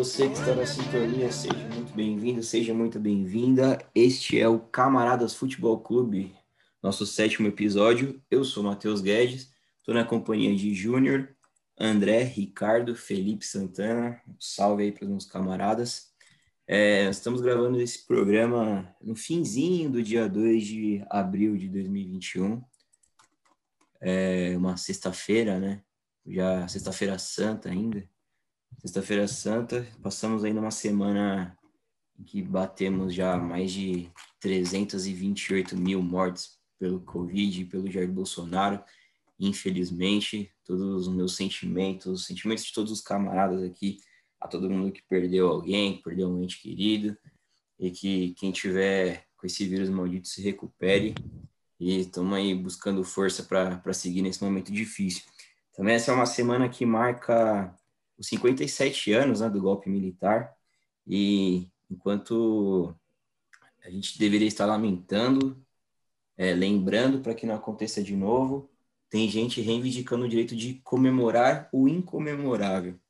você que está na sintonia, seja muito bem-vindo, seja muito bem-vinda. Este é o Camaradas Futebol Clube, nosso sétimo episódio. Eu sou Matheus Guedes, estou na companhia de Júnior, André, Ricardo, Felipe Santana. salve aí para os meus camaradas. É, estamos gravando esse programa no finzinho do dia 2 de abril de 2021. É uma sexta-feira, né? Já sexta-feira santa ainda. Sexta-feira santa, passamos ainda uma semana em que batemos já mais de 328 mil mortes pelo Covid e pelo Jair Bolsonaro. Infelizmente, todos os meus sentimentos, os sentimentos de todos os camaradas aqui a todo mundo que perdeu alguém, que perdeu um ente querido, e que quem tiver com esse vírus maldito se recupere. E estamos aí buscando força para seguir nesse momento difícil. Também essa é uma semana que marca os 57 anos né, do golpe militar, e enquanto a gente deveria estar lamentando, é, lembrando para que não aconteça de novo, tem gente reivindicando o direito de comemorar o incomemorável.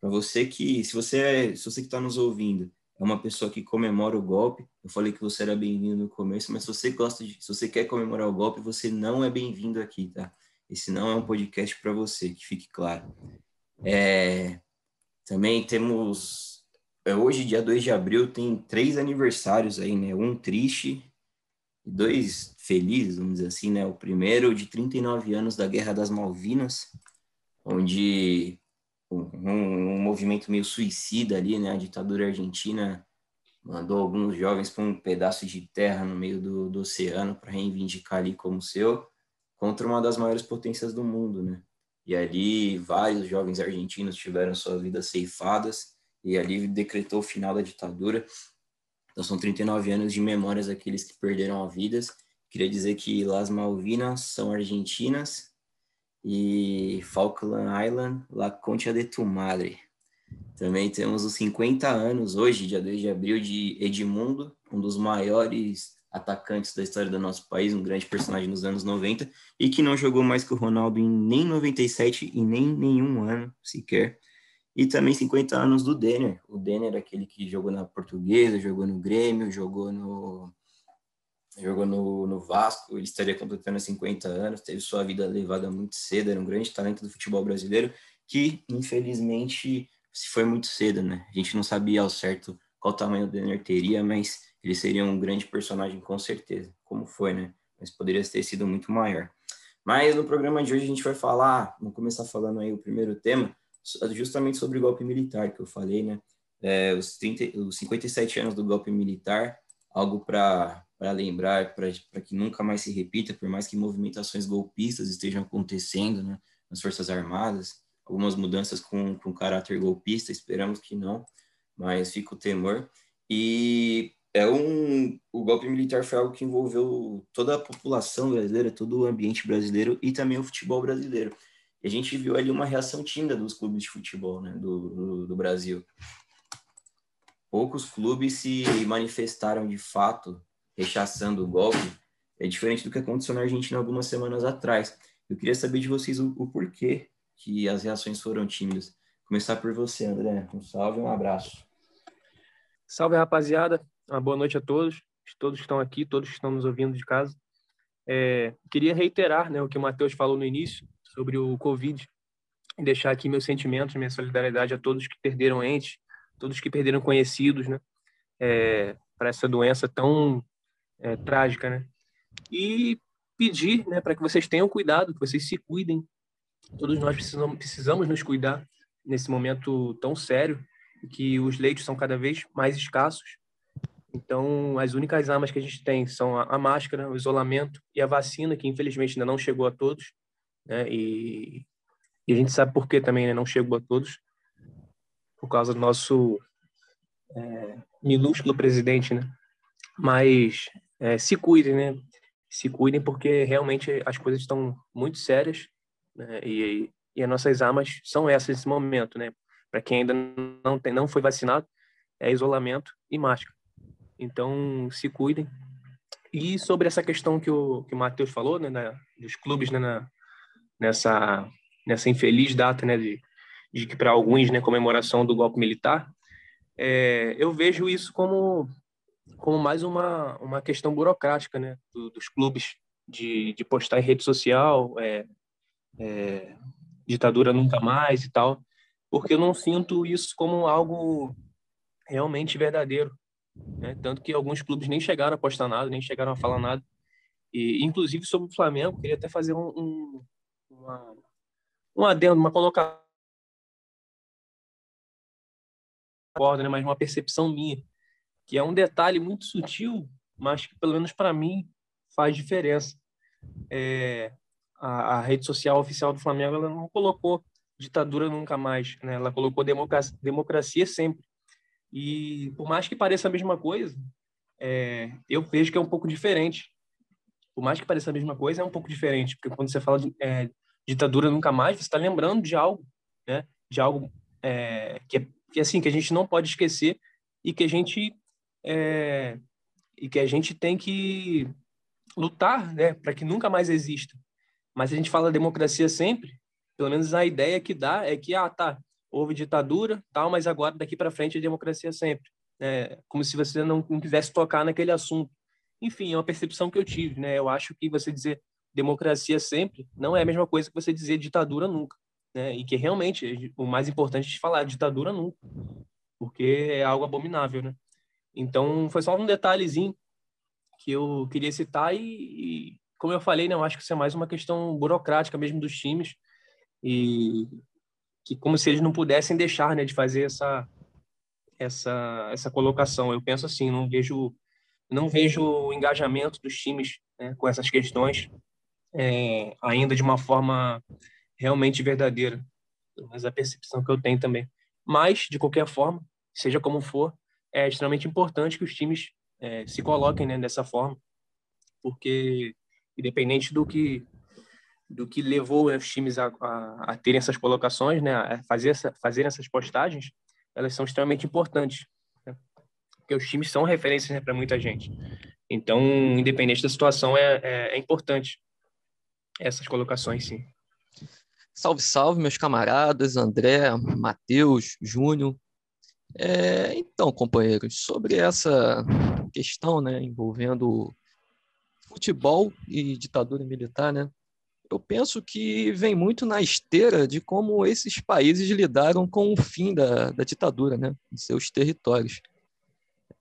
Para você que, se você, é, se você que está nos ouvindo, é uma pessoa que comemora o golpe, eu falei que você era bem-vindo no começo, mas se você gosta de, se você quer comemorar o golpe, você não é bem-vindo aqui, tá? Esse não é um podcast para você, que fique claro. É, também temos é, hoje, dia 2 de abril, tem três aniversários aí, né? Um triste e dois felizes, vamos dizer assim, né? O primeiro de 39 anos da Guerra das Malvinas, onde um, um, movimento meio suicida ali, né? A ditadura argentina mandou alguns jovens para um pedaço de terra no meio do, do oceano para reivindicar ali como seu, contra uma das maiores potências do mundo, né? E ali vários jovens argentinos tiveram suas vidas ceifadas e ali decretou o final da ditadura. Então são 39 anos de memórias daqueles que perderam a vidas. Queria dizer que Las Malvinas são argentinas e Falkland Island, La Concha de Tu Madre. Também temos os 50 anos hoje, dia 2 de abril, de Edmundo, um dos maiores atacantes da história do nosso país, um grande personagem nos anos 90, e que não jogou mais que o Ronaldo em nem 97 e nem nenhum ano sequer. E também 50 anos do Denner. O Denner, aquele que jogou na Portuguesa, jogou no Grêmio, jogou no jogou no, no Vasco, ele estaria completando 50 anos, teve sua vida levada muito cedo, era um grande talento do futebol brasileiro, que infelizmente se foi muito cedo, né? A gente não sabia ao certo qual tamanho o Denner teria, mas ele seria um grande personagem com certeza, como foi, né? Mas poderia ter sido muito maior. Mas no programa de hoje a gente vai falar, vamos começar falando aí o primeiro tema, justamente sobre o golpe militar que eu falei, né? É, os, 30, os 57 anos do golpe militar, algo para lembrar, para que nunca mais se repita, por mais que movimentações golpistas estejam acontecendo né, nas Forças Armadas, algumas mudanças com, com caráter golpista, esperamos que não, mas fica o temor. E é um, o golpe militar foi algo que envolveu toda a população brasileira, todo o ambiente brasileiro e também o futebol brasileiro. E a gente viu ali uma reação tímida dos clubes de futebol né, do, do, do Brasil. Poucos clubes se manifestaram de fato rechaçando o golpe é diferente do que aconteceu na Argentina algumas semanas atrás. Eu queria saber de vocês o, o porquê que as reações foram tímidas. Começar por você, André. Um salve, um abraço. Salve, rapaziada. Uma boa noite a todos, todos que estão aqui, todos que estão nos ouvindo de casa. É, queria reiterar né, o que o Matheus falou no início sobre o Covid deixar aqui meus sentimentos, minha solidariedade a todos que perderam entes, todos que perderam conhecidos, né, é, para essa doença tão é, trágica, né? E pedir, né, para que vocês tenham cuidado, que vocês se cuidem. Todos nós precisamos, precisamos nos cuidar nesse momento tão sério, que os leitos são cada vez mais escassos. Então, as únicas armas que a gente tem são a, a máscara, o isolamento e a vacina, que infelizmente ainda não chegou a todos. Né? E, e a gente sabe por que também né, não chegou a todos, por causa do nosso é, minúsculo presidente, né? Mas é, se cuidem, né? Se cuidem porque realmente as coisas estão muito sérias né? e, e as nossas armas são essas nesse momento, né? Para quem ainda não tem, não foi vacinado, é isolamento e máscara. Então, se cuidem. E sobre essa questão que o, que o Matheus falou, né, dos clubes né, na, nessa, nessa infeliz data, né, de, de que para alguns, né, comemoração do golpe militar, é, eu vejo isso como como mais uma, uma questão burocrática, né, do, dos clubes de, de postar em rede social, é, é, ditadura nunca mais e tal, porque eu não sinto isso como algo realmente verdadeiro, né? tanto que alguns clubes nem chegaram a postar nada, nem chegaram a falar nada, e inclusive sobre o Flamengo, queria até fazer um, um uma, um adendo, uma colocação né, mas uma percepção minha, que é um detalhe muito sutil, mas que pelo menos para mim faz diferença. É, a, a, rede social oficial do Flamengo ela não colocou ditadura nunca mais, né? Ela colocou democracia, democracia sempre. E por mais que pareça a mesma coisa, é, eu vejo que é um pouco diferente. Por mais que pareça a mesma coisa, é um pouco diferente, porque quando você fala de é, ditadura nunca mais, você está lembrando de algo, né? De algo é, que, é, que assim que a gente não pode esquecer e que a gente é, e que a gente tem que lutar, né, para que nunca mais exista. Mas a gente fala democracia sempre, pelo menos a ideia que dá é que ah tá, houve ditadura, tal, mas agora daqui para frente é democracia sempre. É, como se você não, não quisesse tocar naquele assunto. Enfim, é uma percepção que eu tive, né? Eu acho que você dizer democracia sempre não é a mesma coisa que você dizer ditadura nunca, né? E que realmente o mais importante de falar ditadura nunca, porque é algo abominável, né? Então, foi só um detalhezinho que eu queria citar e, e, como eu falei, né, eu acho que isso é mais uma questão burocrática mesmo dos times e que como se eles não pudessem deixar, né, de fazer essa essa essa colocação. Eu penso assim, não vejo não vejo o engajamento dos times né, com essas questões é, ainda de uma forma realmente verdadeira. Mas a percepção que eu tenho também. Mas de qualquer forma, seja como for, é extremamente importante que os times é, se coloquem né, dessa forma, porque independente do que do que levou os times a, a, a terem essas colocações, né, a fazer essa, fazer essas postagens, elas são extremamente importantes, né? porque os times são referências né, para muita gente. Então, independente da situação, é, é, é importante essas colocações, sim. Salve, salve, meus camaradas, André, Matheus, Júnior. É, então, companheiros, sobre essa questão né, envolvendo futebol e ditadura militar, né, eu penso que vem muito na esteira de como esses países lidaram com o fim da, da ditadura né, em seus territórios.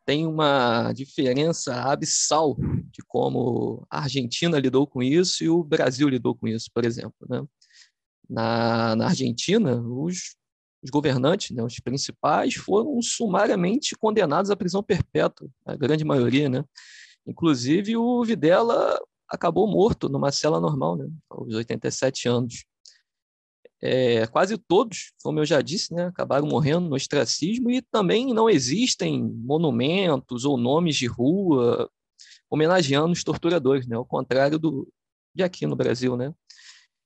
Tem uma diferença abissal de como a Argentina lidou com isso e o Brasil lidou com isso, por exemplo. Né? Na, na Argentina, os os governantes, né, os principais, foram sumariamente condenados à prisão perpétua, a grande maioria, né? Inclusive o Videla acabou morto numa cela normal, né, aos 87 anos. É, quase todos, como eu já disse, né, acabaram morrendo no ostracismo e também não existem monumentos ou nomes de rua homenageando os torturadores, né, ao contrário do, de aqui no Brasil, né?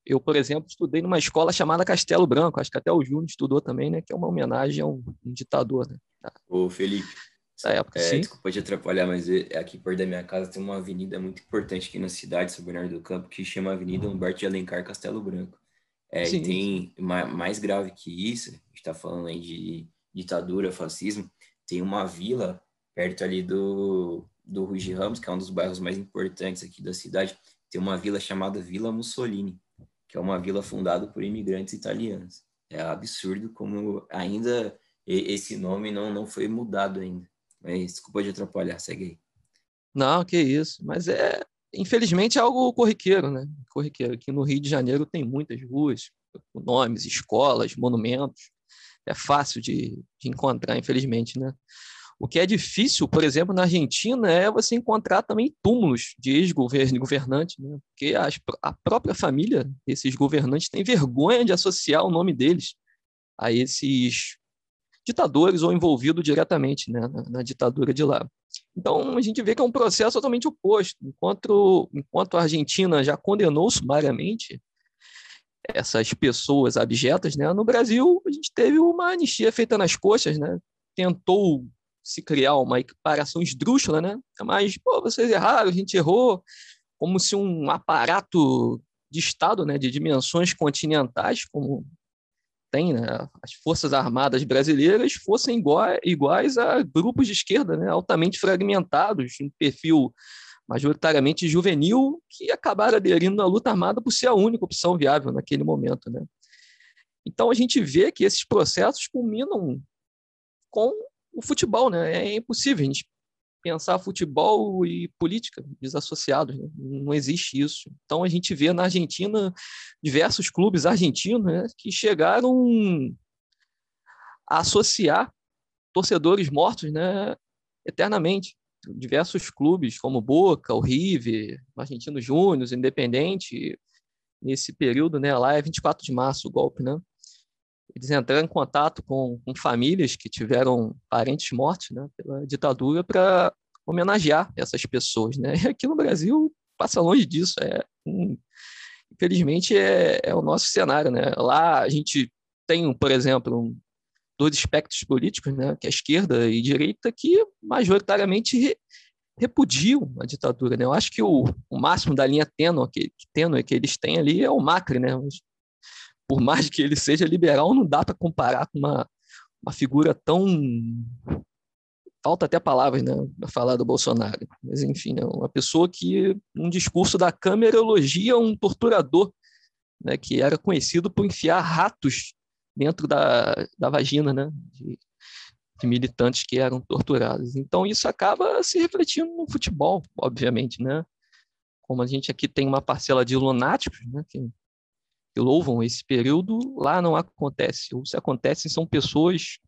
Eu, por exemplo, estudei numa escola chamada Castelo Branco, acho que até o Júnior estudou também, né? Que é uma homenagem a um, um ditador, né? Ô, Felipe. Da época, é, sim. Desculpa te atrapalhar, mas é, aqui perto da minha casa tem uma avenida muito importante aqui na cidade, São Bernardo do Campo, que chama Avenida Humberto de Alencar Castelo Branco. É, sim, e tem mais grave que isso, a gente está falando aí de ditadura, fascismo, tem uma vila perto ali do, do Rui de Ramos, que é um dos bairros mais importantes aqui da cidade, tem uma vila chamada Vila Mussolini que é uma vila fundada por imigrantes italianos. É absurdo como ainda esse nome não, não foi mudado ainda. Mas desculpa de atrapalhar, segue aí. Não, que isso. Mas é, infelizmente, é algo corriqueiro, né? Corriqueiro. Aqui no Rio de Janeiro tem muitas ruas, nomes, escolas, monumentos. É fácil de, de encontrar, infelizmente, né? O que é difícil, por exemplo, na Argentina, é você encontrar também túmulos de ex-governantes, né? porque as, a própria família desses governantes tem vergonha de associar o nome deles a esses ditadores ou envolvidos diretamente né, na, na, ditadura de lá. Então, a gente vê que é um processo totalmente oposto. Enquanto, enquanto a Argentina já condenou sumariamente essas pessoas abjetas, né, no Brasil a gente teve uma anistia feita nas coxas, né, tentou se criar uma equiparação esdrúxula, né? Mas, pô, vocês erraram, a gente errou, como se um aparato de Estado, né, de dimensões continentais, como tem né, as Forças Armadas brasileiras, fossem iguais a grupos de esquerda né, altamente fragmentados, um perfil majoritariamente juvenil, que acabaram aderindo à luta armada por ser a única opção viável naquele momento. Né? Então a gente vê que esses processos culminam com o futebol, né? É impossível a gente pensar futebol e política desassociados, né? não existe isso. Então a gente vê na Argentina diversos clubes argentinos né, que chegaram a associar torcedores mortos, né, eternamente. Diversos clubes como Boca, o River, Argentino Júnior, Independente, nesse período, né, lá é 24 de março o golpe, né? Eles entraram em contato com, com famílias que tiveram parentes mortos né, pela ditadura para homenagear essas pessoas. Né? E aqui no Brasil passa longe disso. É, um, infelizmente, é, é, o nosso cenário. Né? Lá a gente tem, por exemplo, um, dois espectros políticos, né, que é a esquerda e a direita, que majoritariamente re, repudiam a ditadura. Né? Eu acho que o, o máximo da linha tênue que, que eles têm ali é o Macri, né? Por mais que ele seja liberal, não dá para comparar com uma, uma figura tão. Falta até palavras né, para falar do Bolsonaro. Mas, enfim, é uma pessoa que, num discurso da Câmara, elogia um torturador né, que era conhecido por enfiar ratos dentro da, da vagina né, de, de militantes que eram torturados. Então, isso acaba se refletindo no futebol, obviamente. Né? Como a gente aqui tem uma parcela de lunáticos, né, que que louvam esse período, lá não acontece. Ou se acontece, são pessoas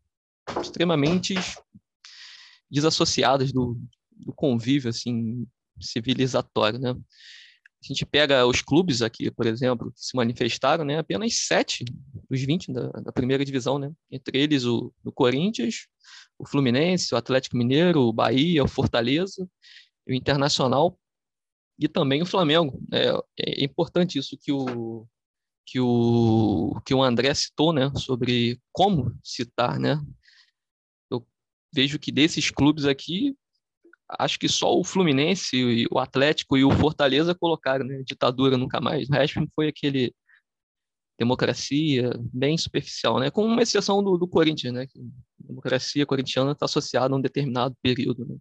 extremamente desassociadas do, do convívio assim civilizatório, né? A gente pega os clubes aqui, por exemplo, que se manifestaram, né? Apenas sete dos 20 da, da primeira divisão, né? Entre eles o, o Corinthians, o Fluminense, o Atlético Mineiro, o Bahia, o Fortaleza, o Internacional e também o Flamengo. É, é importante isso que o, que o, que o André citou, né, sobre como citar, né? Eu vejo que desses clubes aqui, acho que só o Fluminense, o Atlético e o Fortaleza colocaram, né, ditadura nunca mais. O resto foi aquele democracia bem superficial, né? Com uma exceção do, do Corinthians, né? Que a democracia corintiana está associada a um determinado período, né?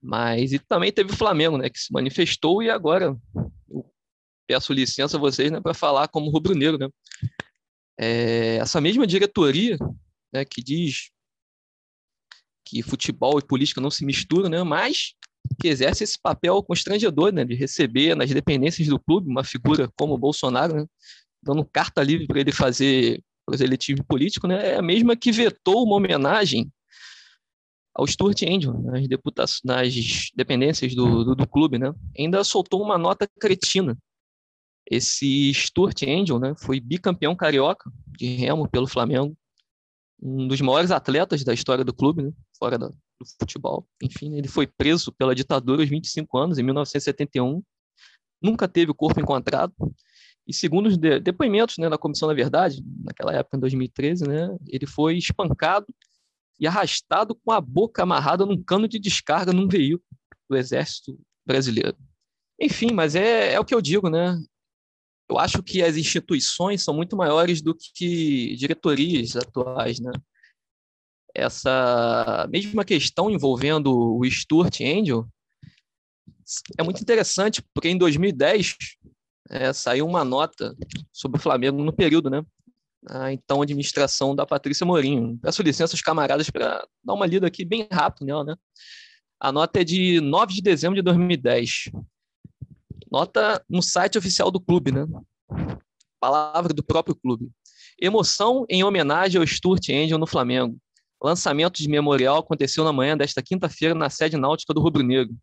Mas e também teve o Flamengo, né? Que se manifestou e agora peço licença a vocês né, para falar como rubro-negro. Né? É, essa mesma diretoria né, que diz que futebol e política não se misturam, né, mas que exerce esse papel constrangedor né, de receber nas dependências do clube uma figura como o Bolsonaro, né, dando carta livre para ele fazer proselitismo político, né, é a mesma que vetou uma homenagem ao Stuart Angel nas, nas dependências do, do, do, clube, né? Ainda soltou uma nota cretina esse Stuart Angel né, foi bicampeão carioca de remo pelo Flamengo, um dos maiores atletas da história do clube, né, fora do futebol. Enfim, ele foi preso pela ditadura aos 25 anos, em 1971, nunca teve o corpo encontrado, e segundo os de depoimentos né, da Comissão da Verdade, naquela época, em 2013, né, ele foi espancado e arrastado com a boca amarrada num cano de descarga num veículo do Exército Brasileiro. Enfim, mas é, é o que eu digo, né? Eu acho que as instituições são muito maiores do que diretorias atuais, né? Essa mesma questão envolvendo o Stuart Angel é muito interessante, porque em 2010 é, saiu uma nota sobre o Flamengo no período, né? A então administração da Patrícia Mourinho. Peço licença aos camaradas para dar uma lida aqui bem rápido nela, né? A nota é de 9 de dezembro de 2010. Nota no site oficial do clube, né? Palavra do próprio clube. Emoção em homenagem ao Stuart Angel no Flamengo. Lançamento de memorial aconteceu na manhã desta quinta-feira na sede náutica do Rubro Negro.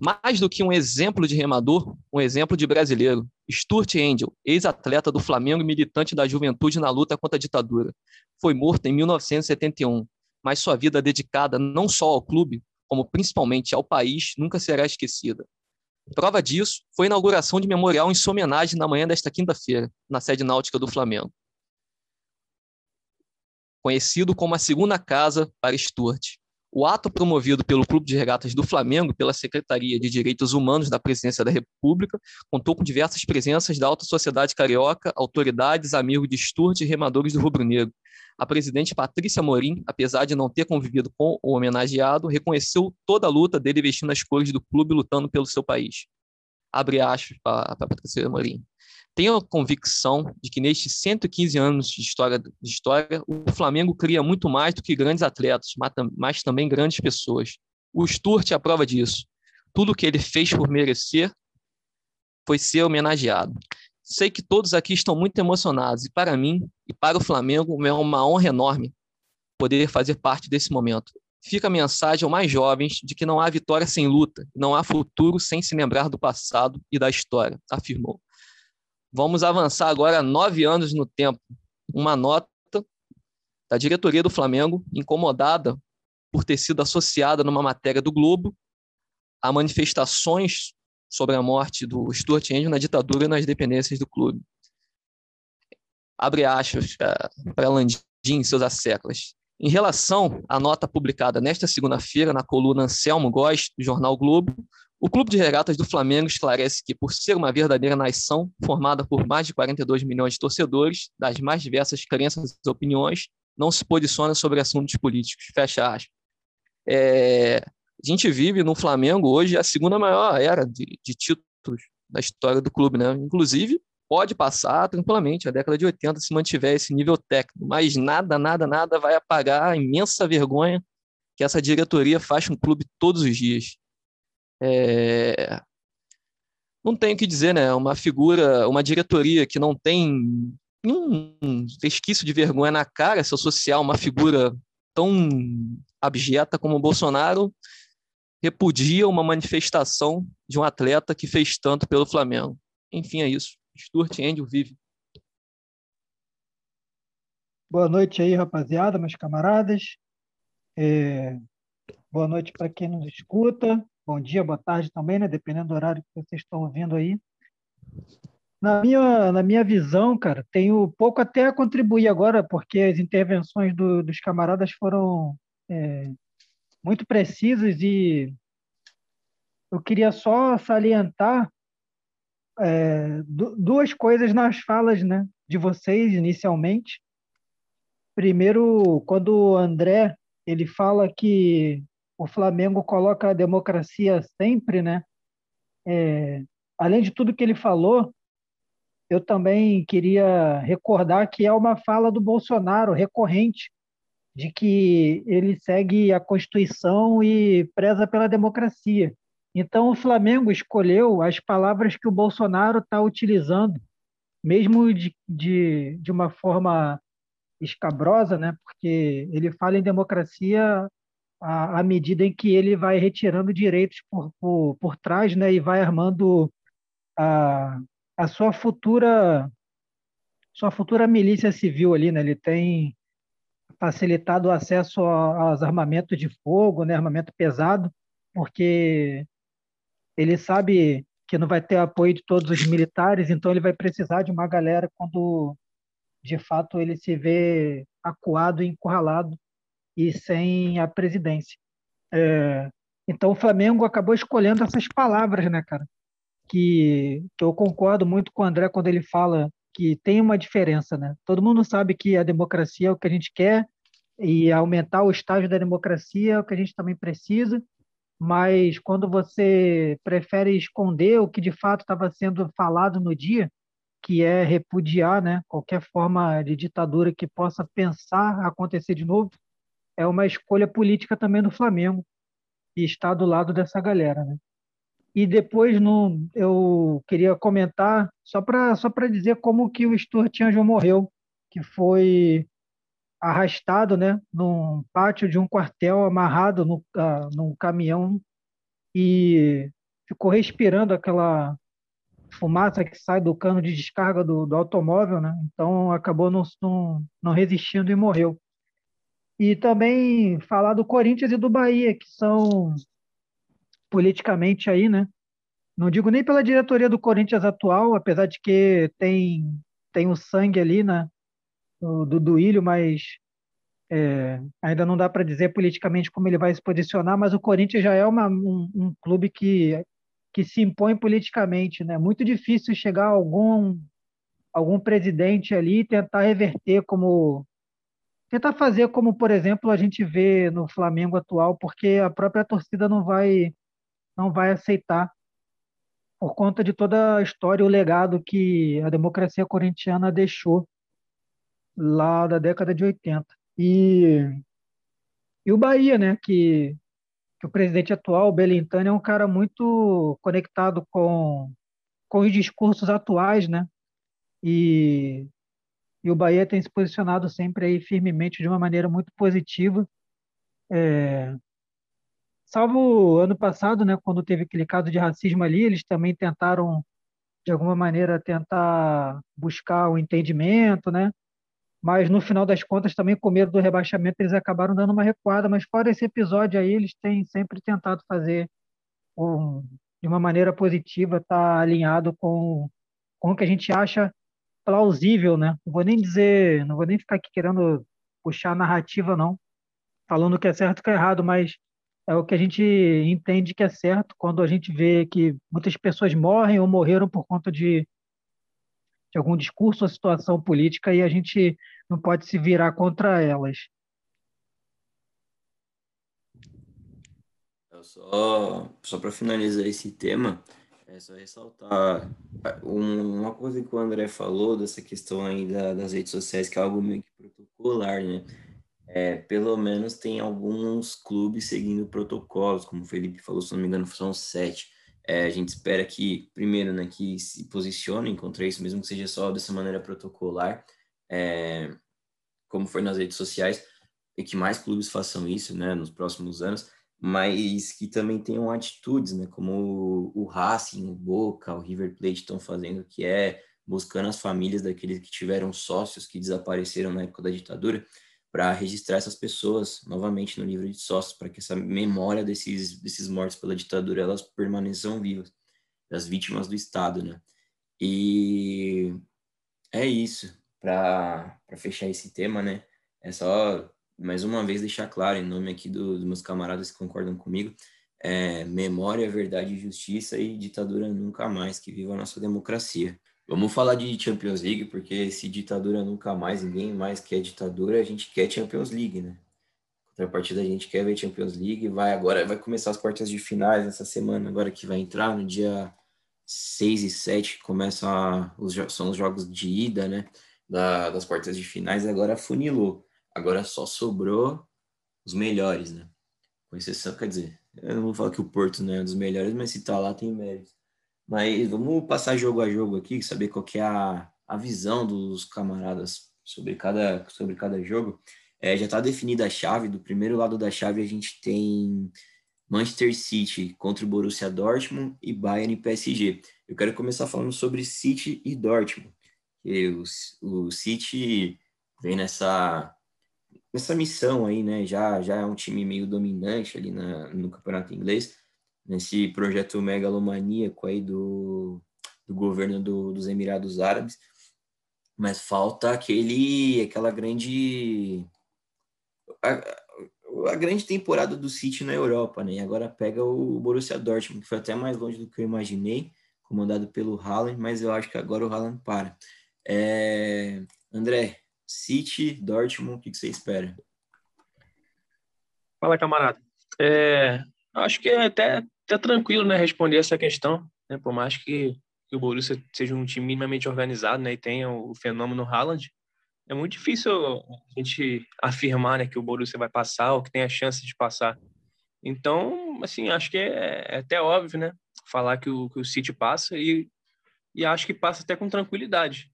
Mais do que um exemplo de remador, um exemplo de brasileiro. Stuart Angel, ex-atleta do Flamengo e militante da juventude na luta contra a ditadura. Foi morto em 1971, mas sua vida dedicada não só ao clube, como principalmente ao país, nunca será esquecida. Prova disso foi a inauguração de memorial em sua homenagem na manhã desta quinta-feira, na sede náutica do Flamengo. Conhecido como a segunda casa para Stuart. O ato promovido pelo Clube de Regatas do Flamengo, pela Secretaria de Direitos Humanos da Presidência da República, contou com diversas presenças da alta sociedade carioca, autoridades, amigos de Sturte e remadores do Rubro Negro. A presidente Patrícia Morim, apesar de não ter convivido com o homenageado, reconheceu toda a luta dele vestindo as cores do clube lutando pelo seu país. Abre aspas para Patrícia Morim. Tenho a convicção de que nestes 115 anos de história, de história, o Flamengo cria muito mais do que grandes atletas, mas também grandes pessoas. O Sturt é a prova disso. Tudo o que ele fez por merecer foi ser homenageado. Sei que todos aqui estão muito emocionados e para mim e para o Flamengo é uma honra enorme poder fazer parte desse momento. Fica a mensagem aos mais jovens de que não há vitória sem luta, não há futuro sem se lembrar do passado e da história, afirmou. Vamos avançar agora nove anos no tempo. Uma nota da diretoria do Flamengo, incomodada por ter sido associada numa matéria do Globo a manifestações sobre a morte do Stuart Angel na ditadura e nas dependências do clube. Abre aspas para Landim e seus asseclas. Em relação à nota publicada nesta segunda-feira na coluna Anselmo Góes, do jornal Globo, o Clube de Regatas do Flamengo esclarece que, por ser uma verdadeira nação formada por mais de 42 milhões de torcedores, das mais diversas crenças e opiniões, não se posiciona sobre assuntos políticos. Fecha aspas. É, a gente vive no Flamengo hoje a segunda maior era de, de títulos da história do clube, né? Inclusive, pode passar tranquilamente a década de 80 se mantiver esse nível técnico, mas nada, nada, nada vai apagar a imensa vergonha que essa diretoria faz com o clube todos os dias. É... Não tenho o que dizer, né? Uma figura, uma diretoria que não tem nenhum resquício de vergonha na cara se associar uma figura tão abjeta como o Bolsonaro repudia uma manifestação de um atleta que fez tanto pelo Flamengo. Enfim, é isso. Stuart Angel vive. Boa noite aí, rapaziada, meus camaradas. É... Boa noite para quem nos escuta bom dia, boa tarde também, né? Dependendo do horário que vocês estão ouvindo aí. Na minha, na minha visão, cara, tenho pouco até a contribuir agora, porque as intervenções do, dos camaradas foram é, muito precisas e eu queria só salientar é, duas coisas nas falas né, de vocês inicialmente. Primeiro, quando o André ele fala que o Flamengo coloca a democracia sempre, né? É, além de tudo que ele falou, eu também queria recordar que é uma fala do Bolsonaro recorrente de que ele segue a Constituição e preza pela democracia. Então, o Flamengo escolheu as palavras que o Bolsonaro está utilizando, mesmo de, de, de uma forma escabrosa, né? porque ele fala em democracia à, medida em que ele vai retirando direitos por, por, por trás né, e vai armando a, a sua futura sua futura milícia civil ali, né? Ele tem facilitado o acesso aos armamentos de fogo, né? Armamento pesado, porque ele sabe que não vai ter apoio de todos os militares, então ele vai precisar de uma galera quando de fato ele se vê acuado e encurralado e sem a presidência. É, então o Flamengo acabou escolhendo essas palavras, né, cara? Que, que eu concordo muito com o André quando ele fala que tem uma diferença, né? Todo mundo sabe que a democracia é o que a gente quer e aumentar o estágio da democracia é o que a gente também precisa, mas quando você prefere esconder o que de fato estava sendo falado no dia, que é repudiar, né, qualquer forma de ditadura que possa pensar acontecer de novo, é uma escolha política também do Flamengo e está do lado dessa galera, né? E depois no, eu queria comentar só para só para dizer como que o Stuart Angel morreu, que foi arrastado, né, num pátio de um quartel, amarrado no, uh, num caminhão e ficou respirando aquela fumaça que sai do cano de descarga do, do automóvel, né? Então acabou não, não, não resistindo e morreu. E também falar do Corinthians e do Bahia, que são politicamente aí, né? Não digo nem pela diretoria do Corinthians atual, apesar de que tem, tem o sangue ali, né? Do, do Duílio, mas É, ainda não dá para dizer politicamente como ele vai se posicionar, mas o Corinthians já é uma, um, um, clube que, que se impõe politicamente. Né? Muito difícil chegar algum, algum presidente ali e tentar reverter como. Tentar fazer como, por exemplo, a gente vê no Flamengo atual, porque a própria torcida não vai, não vai aceitar por conta de toda a história e o legado que a democracia corintiana deixou lá da década de 80. E, e o Bahia, né, que, que o presidente atual, o Belintani, é um cara muito conectado com, com os discursos atuais, né? E, e o Bahia tem se posicionado sempre aí firmemente de uma maneira muito positiva. É, salvo ano passado, né, quando teve aquele caso de racismo ali, eles também tentaram de alguma maneira tentar buscar o entendimento, né? mas no final das contas, também com medo do rebaixamento, eles acabaram dando uma recuada. Mas fora esse episódio aí, eles têm sempre tentado fazer um, de uma maneira positiva, estar tá alinhado com, com o que a gente acha plausível, né? Não vou nem dizer, não vou nem ficar aqui querendo puxar a narrativa, não, falando que é certo e que é errado, mas é o que a gente entende que é certo quando a gente vê que muitas pessoas morrem ou morreram por conta de de algum discurso ou situação política e a gente não pode se virar contra elas. Só, só para finalizar esse tema, é só ressaltar uma coisa que o André falou dessa questão aí da, das redes sociais, que é algo meio que protocolar, né? É, pelo menos tem alguns clubes seguindo protocolos, como o Felipe falou, se não me engano, são sete. É, a gente espera que, primeiro, né, que se posicionem contra isso, mesmo que seja só dessa maneira protocolar, é, como foi nas redes sociais, e que mais clubes façam isso, né, nos próximos anos, mas que também tenham atitudes, né, como o, Racing, o Boca, o River Plate estão fazendo, que é buscando as famílias daqueles que tiveram sócios que desapareceram na época da ditadura, para registrar essas pessoas novamente no livro de sócios, para que essa memória desses, desses mortos pela ditadura elas permaneçam vivas, das vítimas do Estado, né? E é isso, para fechar esse tema, né? É só, mais uma vez, deixar claro, em nome aqui do, dos meus camaradas que concordam comigo, é, memória, verdade justiça e ditadura nunca mais, que viva a nossa democracia. Vamos falar de Champions League, porque se ditadura nunca mais, ninguém mais quer ditadura, a gente quer Champions League, né? partida a gente quer ver Champions League, vai agora, vai começar as quartas de finais essa semana, agora que vai entrar no dia 6 e 7, começam os, são os jogos de ida, né? Da, das quartas de finais, agora funilou. Agora só sobrou os melhores, né? Com exceção, quer dizer, eu não vou falar que o Porto não é um dos melhores, mas se tá lá tem mérito. Mas vamos passar jogo a jogo aqui, saber qual que é a, a visão dos camaradas sobre cada, sobre cada jogo. É, já está definida a chave. Do primeiro lado da chave a gente tem Manchester City contra o Borussia Dortmund e Bayern e PSG. Eu quero começar falando sobre City e Dortmund. O, o City vem nessa nessa missão aí, né? Já já é um time meio dominante ali na, no campeonato inglês nesse projeto megalomaníaco aí do, do governo do, dos Emirados Árabes, mas falta aquele, aquela grande a, a, grande temporada do City na Europa, né? E agora pega o Borussia Dortmund, que foi até mais longe do que eu imaginei, comandado pelo Haaland, mas eu acho que agora o Haaland para. É... André, City, Dortmund, o que, você espera? Fala, camarada. É, acho que é até até tranquilo, né, responder essa questão, né, por mais que, que, o Borussia seja um time minimamente organizado, né, e tenha o fenômeno Haaland, é muito difícil a gente afirmar, né, que o Borussia vai passar ou que tem a chance de passar. Então, assim, acho que é, é até óbvio, né, falar que o, que o City passa e, e acho que passa até com tranquilidade.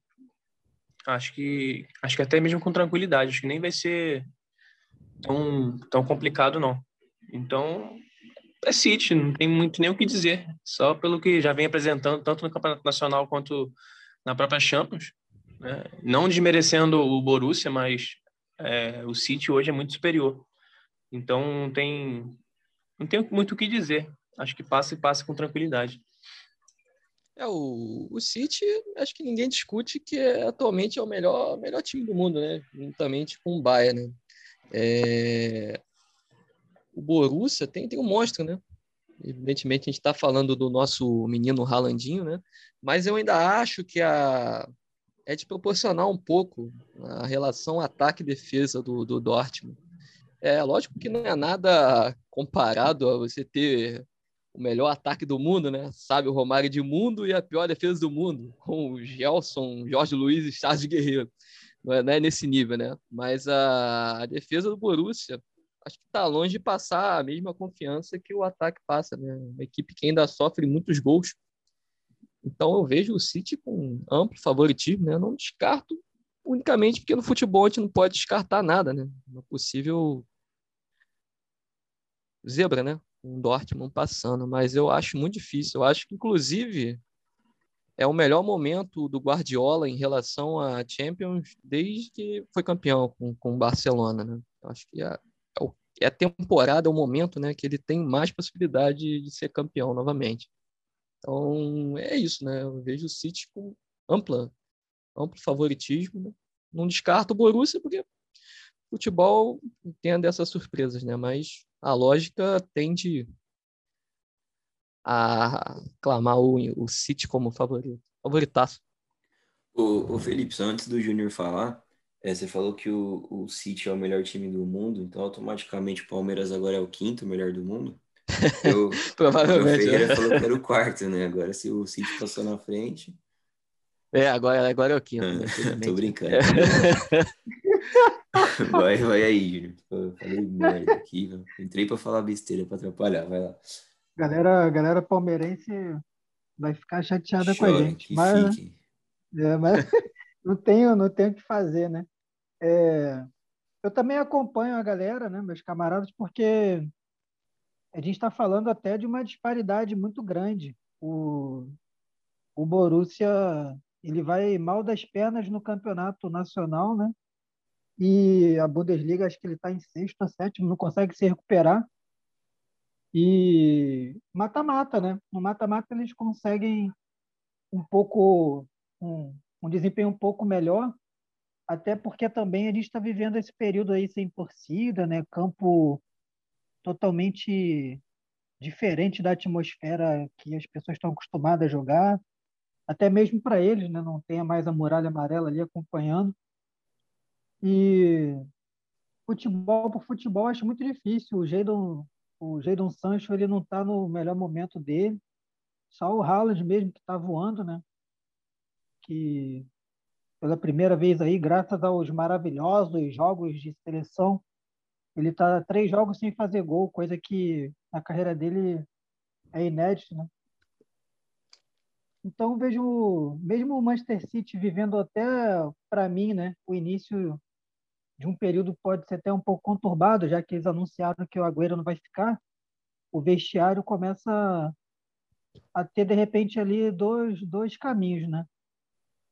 Acho que acho que até mesmo com tranquilidade, acho que nem vai ser tão, tão complicado não. Então, é City, não tem muito nem o que dizer. Só pelo que já vem apresentando, tanto no Campeonato Nacional quanto na própria Champions. Né? Não desmerecendo o Borussia, mas é, o City hoje é muito superior. Então não tem, não tem muito o que dizer. Acho que passa e passa com tranquilidade. É, o, o City, acho que ninguém discute que é, atualmente é o melhor, melhor time do mundo, né? Juntamente com o Bayern, né? É... O Borussia tem, tem um monstro, né? Evidentemente, a gente está falando do nosso menino Ralandinho, né? Mas eu ainda acho que a... é desproporcional um pouco a relação ataque-defesa do, do Dortmund. É lógico que não é nada comparado a você ter o melhor ataque do mundo, né? Sabe o Romário de mundo e a pior defesa do mundo, com o Gelson, Jorge Luiz e Charles Guerreiro. Não é, não é nesse nível, né? Mas a, a defesa do Borussia acho que está longe de passar a mesma confiança que o ataque passa, né? Uma equipe que ainda sofre muitos gols. Então eu vejo o City com amplo favoritismo, né? Eu não descarto unicamente porque no futebol a gente não pode descartar nada, né? Uma possível zebra, né? Um Dortmund passando, mas eu acho muito difícil. Eu acho que, inclusive, é o melhor momento do Guardiola em relação a Champions desde que foi campeão com, com o Barcelona, né? Eu acho que é, é a temporada, é o momento, né, que ele tem mais possibilidade de ser campeão novamente. Então, é isso, né? Eu vejo o City com ampla, amplo favoritismo. Né? Não descarto o Borussia, porque futebol tem dessas surpresas, né? Mas a lógica tende a clamar o, o City como favorito, favoritaço. O, o Felipe, só antes do Júnior falar, é, você falou que o, o City é o melhor time do mundo, então automaticamente o Palmeiras agora é o quinto melhor do mundo. Eu, Provavelmente. O Ferreira falou que era o quarto, né? Agora se o City passou na frente. É, agora, agora é o quinto. Né? Tô brincando. vai, vai aí, Júnior. Falei merda aqui. Entrei para falar besteira, para atrapalhar. Vai lá. Galera, galera palmeirense vai ficar chateada Chora, com a gente. Mas, é, mas não tenho, não tenho o que fazer, né? É, eu também acompanho a galera, né, meus camaradas, porque a gente está falando até de uma disparidade muito grande. O, o Borussia ele vai mal das pernas no campeonato nacional, né? E a Bundesliga acho que ele está em sexto ou sétimo, não consegue se recuperar. E mata-mata, né? No mata-mata eles conseguem um pouco um, um desempenho um pouco melhor, até porque também a gente está vivendo esse período aí sem torcida, né? Campo totalmente diferente da atmosfera que as pessoas estão acostumadas a jogar, até mesmo para eles, né? Não tem mais a muralha amarela ali acompanhando. E futebol por futebol acho muito difícil. O Jadon, o Jadon Sancho ele não está no melhor momento dele. Só o Haaland mesmo que está voando, né? Que pela primeira vez aí, graças aos maravilhosos jogos de seleção, ele está três jogos sem fazer gol, coisa que na carreira dele é inédito, né? Então vejo mesmo o Manchester City vivendo até para mim, né, o início de um período pode ser até um pouco conturbado, já que eles anunciaram que o Agüero não vai ficar. O vestiário começa a ter de repente ali dois, dois caminhos, né?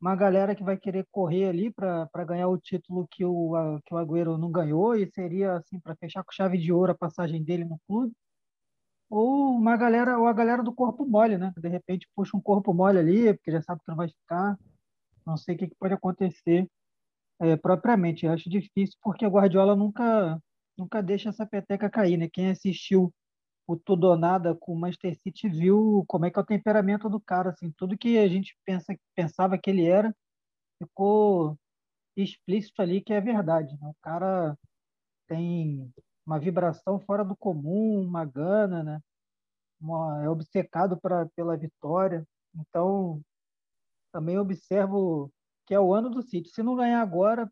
Uma galera que vai querer correr ali para ganhar o título que o que o Agüero não ganhou e seria assim para fechar com chave de ouro a passagem dele no clube ou uma galera, ou a galera do corpo mole, né? De repente puxa um corpo mole ali, porque já sabe que não vai ficar. Não sei o que, que pode acontecer é, propriamente. Eu acho difícil, porque o Guardiola nunca, nunca deixa essa peteca cair, né? Quem assistiu o tudo ou nada com o Manchester City viu como é que é o temperamento do cara, assim, tudo que a gente pensa, pensava que ele era ficou explícito ali que é verdade. Né? O cara tem uma vibração fora do comum, uma gana, né? Uma, é obcecado pra, pela vitória. Então, também observo que é o ano do City. Se não ganhar agora,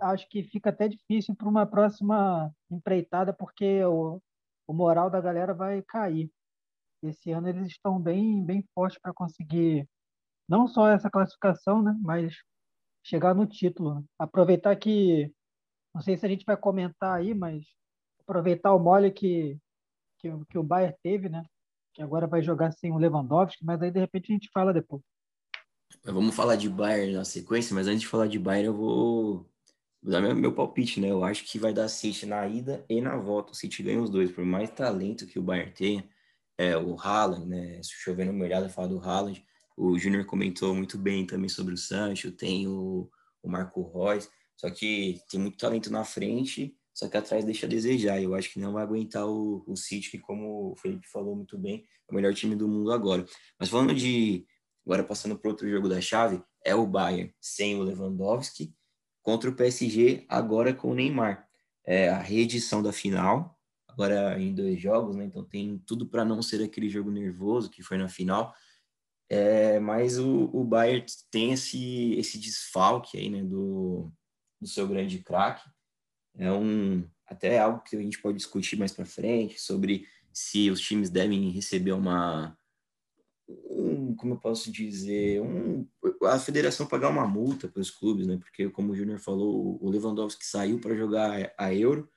acho que fica até difícil para uma próxima empreitada, porque o, o moral da galera vai cair. Esse ano eles estão bem, bem fortes para conseguir não só essa classificação, né, mas chegar no título. Aproveitar que, não sei se a gente vai comentar aí, mas aproveitar o mole que, que, que o Bayern teve, né? Que agora vai jogar sem o Lewandowski, mas aí de repente a gente fala depois. Vamos falar de Bayern na sequência, mas antes de falar de Bayern, eu vou, dar meu, meu, palpite, né? Eu acho que vai dar City na ida e na volta. O City ganha os dois, por mais talento que o Bayern tenha. É, o Haaland, né? Se chover no melhor, falar do Haaland. O Júnior comentou muito bem também sobre o Sancho, tem o, o Marco Reus, só que tem muito talento na frente só que atrás deixa a desejar. Eu acho que não vai aguentar o, o City, que, como o Felipe falou muito bem, é o melhor time do mundo agora. Mas falando de. Agora passando para outro jogo da chave, é o Bayern sem o Lewandowski contra o PSG, agora com o Neymar. É a reedição da final, agora em dois jogos, né? Então tem tudo para não ser aquele jogo nervoso que foi na final. É, mas o, o Bayern tem esse, esse desfalque aí, né, do, do seu grande craque. É um até algo que a gente pode discutir mais para frente sobre se os times devem receber uma um, como eu posso dizer, um, a federação pagar uma multa para os clubes, né? Porque como o Júnior falou, o Lewandowski saiu para jogar a Euro,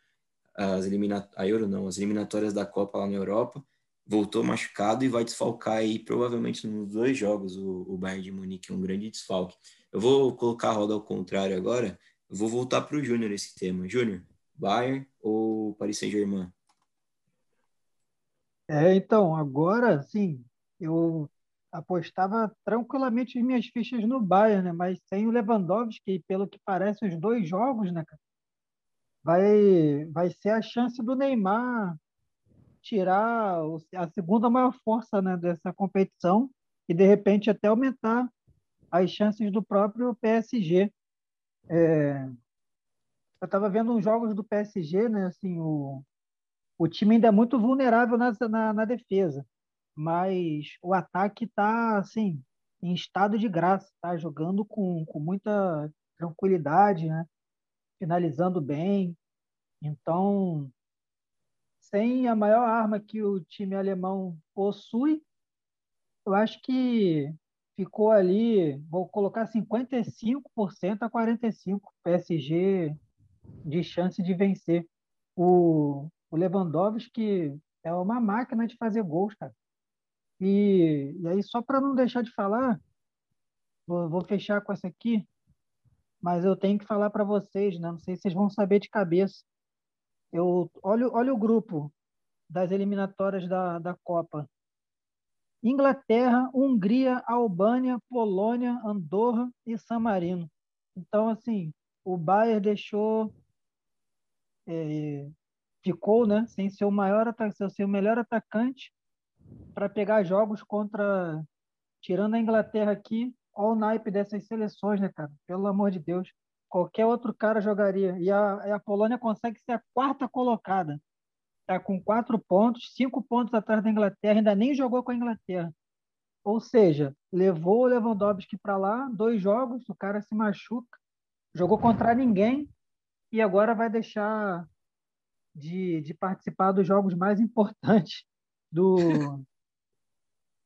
as elimina a Euro não, as eliminatórias da Copa lá na Europa voltou machucado e vai desfalcar aí provavelmente nos dois jogos o, o Bayern de Munique, um grande desfalque. Eu vou colocar a roda ao contrário agora, eu vou voltar para o Júnior esse tema. Júnior, Bayern ou Paris Saint-Germain? É, então, agora, sim, eu apostava tranquilamente as minhas fichas no Bayern, né? Mas sem o Lewandowski, pelo que parece, os dois jogos, né, cara? Vai, vai ser a chance do Neymar tirar a segunda maior força né, dessa competição e, de repente, até aumentar as chances do próprio PSG. É, eu estava vendo uns jogos do PSG, né? Assim, o, o time ainda é muito vulnerável na, na, na defesa, mas o ataque está assim, em estado de graça, tá jogando com, com muita tranquilidade, né? finalizando bem. Então, sem a maior arma que o time alemão possui, eu acho que ficou ali, vou colocar 55% a 45% PSG de chance de vencer. O, o Lewandowski é uma máquina de fazer gols, cara. E, e aí, só para não deixar de falar, vou, vou, fechar com essa aqui, mas eu tenho que falar para vocês, né? não sei se vocês vão saber de cabeça. Eu olho, olho o grupo das eliminatórias da, da Copa. Inglaterra, Hungria, Albânia, Polônia, Andorra e San Marino. Então, assim, o Bayern deixou, é, ficou, né, sem seu maior sem seu melhor atacante para pegar jogos contra, tirando a Inglaterra aqui, olha o naipe dessas seleções, né, cara? Pelo amor de Deus qualquer outro cara jogaria. E a, a Polônia consegue ser a quarta colocada. Está com quatro pontos, cinco pontos atrás da Inglaterra, ainda nem jogou com a Inglaterra. Ou seja, levou o Lewandowski para lá, dois jogos, o cara se machuca, jogou contra ninguém e agora vai deixar de, de participar dos jogos mais importantes do,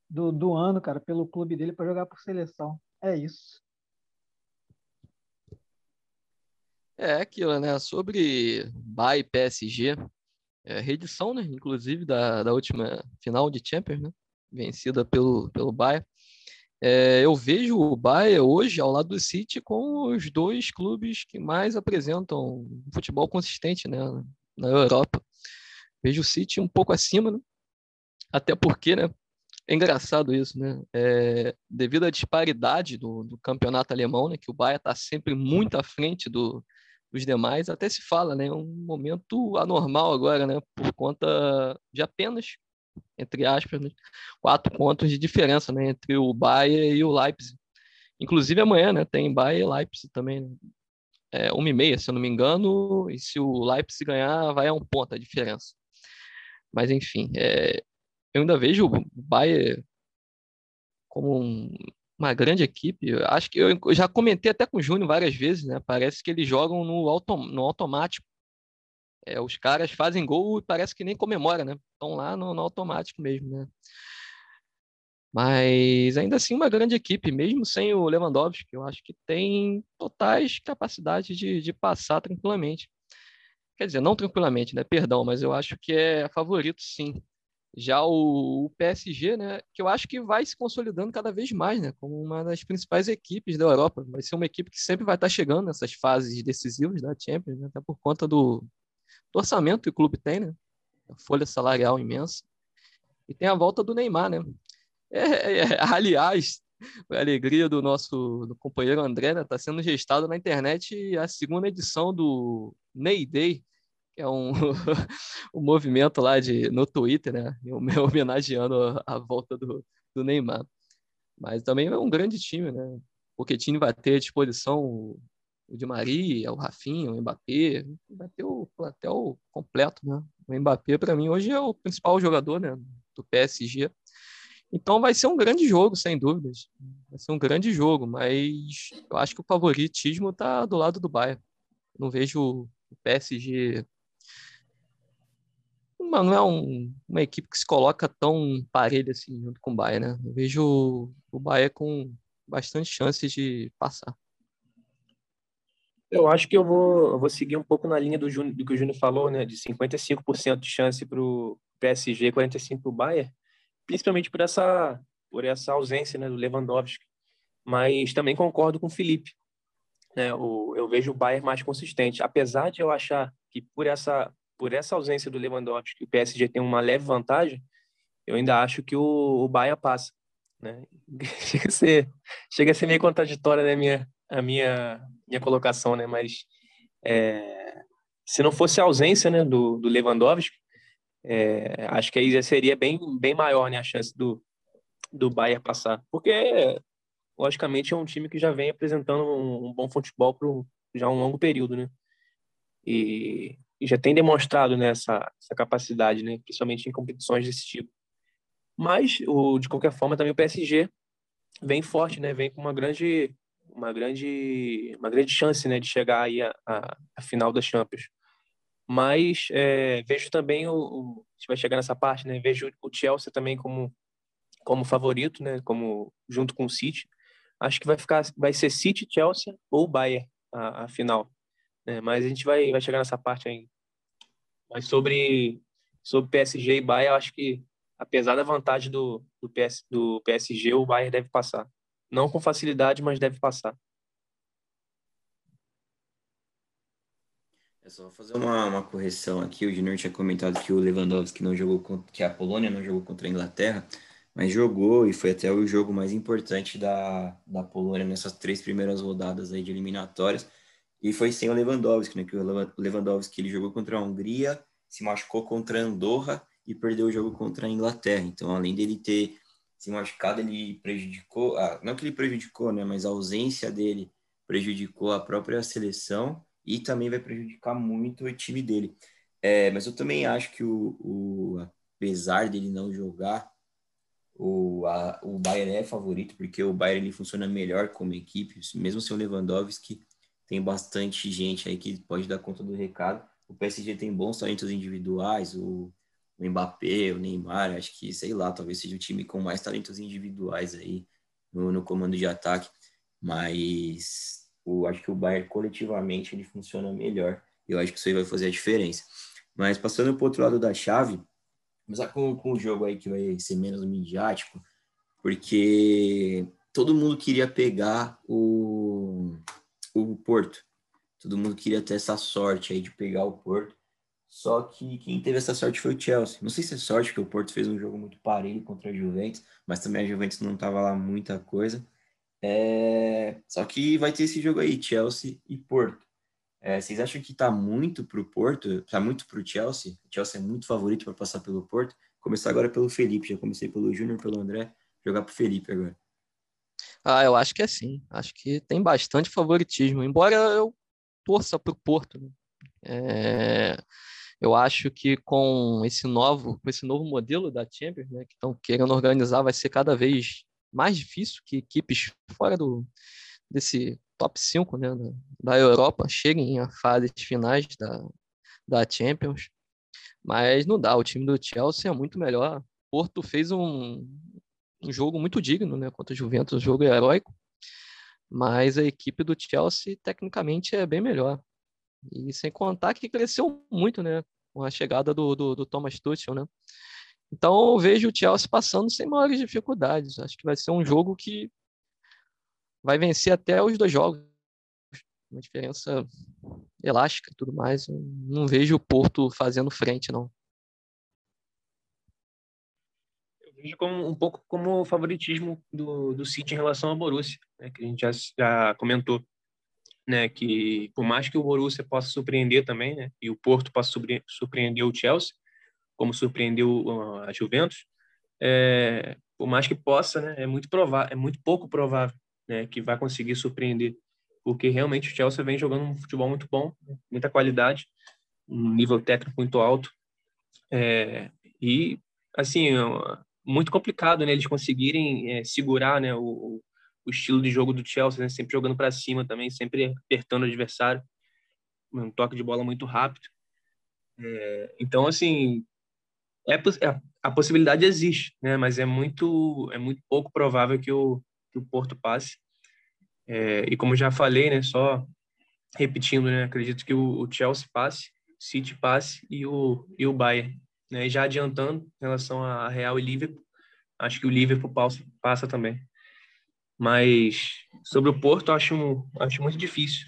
do, do ano, cara, pelo clube dele para jogar por seleção. É isso. É aquilo, né? Sobre Bay PSG, é, reedição, né? Inclusive da, da última final de Champions, né? Vencida pelo, pelo Bayern. É, eu vejo o Bayern hoje ao lado do City com os dois clubes que mais apresentam futebol consistente, né? Na Europa. Vejo o City um pouco acima, né? Até porque, né? É engraçado isso, né? É, devido à disparidade do, do campeonato alemão, né? Que o Bayern está sempre muito à frente do, os demais, até se fala, né? Um momento anormal agora, né? Por conta de apenas, entre aspas, né? quatro pontos de diferença, né? Entre o Bayern e o Leipzig. Inclusive amanhã, né? Tem Bayern e Leipzig também. Né? É uma e meia, se eu não me engano. E se o Leipzig ganhar, vai a um ponto a diferença. Mas enfim, é... eu ainda vejo o Bayern como um, uma grande equipe. Acho que eu já comentei até com o Júnior várias vezes, né? Parece que eles jogam no, no automático. É, os caras fazem gol e parece que nem comemora, né? Estão lá no, no, automático mesmo, né? Mas ainda assim uma grande equipe, mesmo sem o Lewandowski, eu acho que tem totais capacidades de, de passar tranquilamente. Quer dizer, não tranquilamente, né? Perdão, mas eu acho que é favorito sim. Já o, o, PSG, né, que eu acho que vai se consolidando cada vez mais, né, como uma das principais equipes da Europa. Vai ser uma equipe que sempre vai estar chegando nessas fases decisivas da Champions, né, até por conta do, do, orçamento que o clube tem, né, a folha salarial imensa. E tem a volta do Neymar, né. É, é, é aliás, a alegria do nosso do companheiro André, né, está sendo gestado na internet a segunda edição do Ney Day, é um, um movimento lá de, no Twitter, né? homenageando a volta do, do Neymar. Mas também é um grande time, né? Porque time vai ter à disposição o, o Di Maria, o Rafinha, o Mbappé, vai ter o plantel completo, né? O Mbappé, para mim, hoje é o principal jogador né, do PSG. Então vai ser um grande jogo, sem dúvidas. Vai ser um grande jogo, mas eu acho que o favoritismo está do lado do Bayern. Não vejo o PSG uma, não é um, uma equipe que se coloca tão parelha assim junto com o Bahia, né? Eu vejo o Bahia com bastante chances de passar. Eu acho que eu vou, eu vou seguir um pouco na linha do, Júnior, do que o Júnior falou, né? De 55% de chance para o PSG e 45% para o Bayern, principalmente por essa, por essa ausência né, do Lewandowski. Mas também concordo com o Felipe. Né? O, eu vejo o Bayern mais consistente. Apesar de eu achar que por essa por essa ausência do Lewandowski, o PSG tem uma leve vantagem, eu ainda acho que o, o Bahia passa. Né? Chega, a ser, chega a ser meio contraditória né, minha, a minha, minha colocação, né? mas é, se não fosse a ausência né, do, do Lewandowski, é, acho que aí já seria bem, bem maior né, a chance do, do Bayern passar. Porque, logicamente, é um time que já vem apresentando um, um bom futebol por já um longo período. Né? E já tem demonstrado né, essa, capacidade, né, principalmente em competições desse tipo. Mas, o, de qualquer forma, também o PSG vem forte, né, vem com uma grande, uma grande, uma grande chance né, de chegar aí à, final da Champions. Mas é, vejo também o, o, a gente vai chegar nessa parte, né? Vejo o Chelsea também como como favorito, né? Como junto com o City. Acho que vai ficar, vai ser City, Chelsea ou Bayern a, a final. É, mas a gente vai, vai chegar nessa parte ainda. Mas sobre, sobre PSG e Bayern, eu acho que, apesar da vantagem do, do, PS, do PSG, o Bayern deve passar. Não com facilidade, mas deve passar. É só fazer uma, uma correção aqui. O Junior tinha comentado que o Lewandowski não jogou contra, que a Polônia não jogou contra a Inglaterra, mas jogou e foi até o jogo mais importante da, da Polônia nessas três primeiras rodadas aí de eliminatórias. E foi sem o Lewandowski, né? Que o Lewandowski ele jogou contra a Hungria, se machucou contra a Andorra e perdeu o jogo contra a Inglaterra. Então, além dele ter se machucado, ele prejudicou, não que ele prejudicou, né? Mas a ausência dele prejudicou a própria seleção e também vai prejudicar muito o time dele. É, mas eu também acho que o, o apesar dele não jogar, o, a, o Bayern é favorito, porque o Bayern ele funciona melhor como equipe, mesmo sem o Lewandowski, tem bastante gente aí que pode dar conta do recado. O PSG tem bons talentos individuais, o, o Mbappé, o Neymar, acho que, sei lá, talvez seja o time com mais talentos individuais aí no, no comando de ataque, mas o, acho que o Bayern coletivamente ele funciona melhor. Eu acho que isso aí vai fazer a diferença. Mas passando para o outro lado da chave, começar com, com o jogo aí que vai ser menos midiático, porque todo mundo queria pegar o o Porto. Todo mundo queria ter essa sorte aí de pegar o Porto. Só que quem teve essa sorte foi o Chelsea. Não sei se é sorte, porque o Porto fez um jogo muito parelho contra a Juventus, mas também a Juventus não tava lá muita coisa. É... Só que vai ter esse jogo aí, Chelsea e Porto. É, vocês acham que tá muito pro Porto, tá muito pro Chelsea? O Chelsea é muito favorito para passar pelo Porto. Começar agora pelo Felipe, já comecei pelo Júnior, pelo André, jogar pro Felipe agora. Ah, eu acho que é sim. Acho que tem bastante favoritismo, embora eu torça para o Porto. Né? É, eu acho que com esse novo, com esse novo modelo da Champions, né, que estão querendo organizar, vai ser cada vez mais difícil que equipes fora do desse top 5 né, da, Europa cheguem a fases finais da, da Champions. Mas não dá, o time do Chelsea é muito melhor. Porto fez um, um jogo muito digno, né, contra o Juventus, um jogo heróico, mas a equipe do Chelsea tecnicamente é bem melhor. E sem contar que cresceu muito, né, com a chegada do, do, do Thomas Tuchel, né. Então eu vejo o Chelsea passando sem maiores dificuldades. Acho que vai ser um jogo que vai vencer até os dois jogos. Uma diferença elástica e tudo mais. Não vejo o Porto fazendo frente, não. Vejo como, um pouco como o favoritismo do, do City em relação ao Borussia, né, que a gente já, já comentou. né, que por mais que o Borussia possa surpreender também, né, e o Porto possa surpreender o Chelsea, como surpreendeu a Juventus, é, por mais que possa, né, é muito provável, é muito pouco provável, né, que vai conseguir surpreender, porque realmente o Chelsea vem jogando um futebol muito bom, muita qualidade, um nível técnico muito alto, é, e assim muito complicado, né, eles conseguirem é, segurar, né, o, o estilo de jogo do Chelsea, né? sempre jogando para cima também, sempre apertando o adversário, um toque de bola muito rápido. É, então, assim, é, é, a possibilidade existe, né? Mas é muito, é muito pouco provável que o, que o Porto passe. É, e como já falei, né? Só repetindo, né? Acredito que o, o Chelsea passe, o City passe e o, e o Bayern. Né? Já adiantando em relação a Real e Liverpool, acho que o Liverpool passa, passa também. Mas sobre o Porto, acho, acho muito difícil.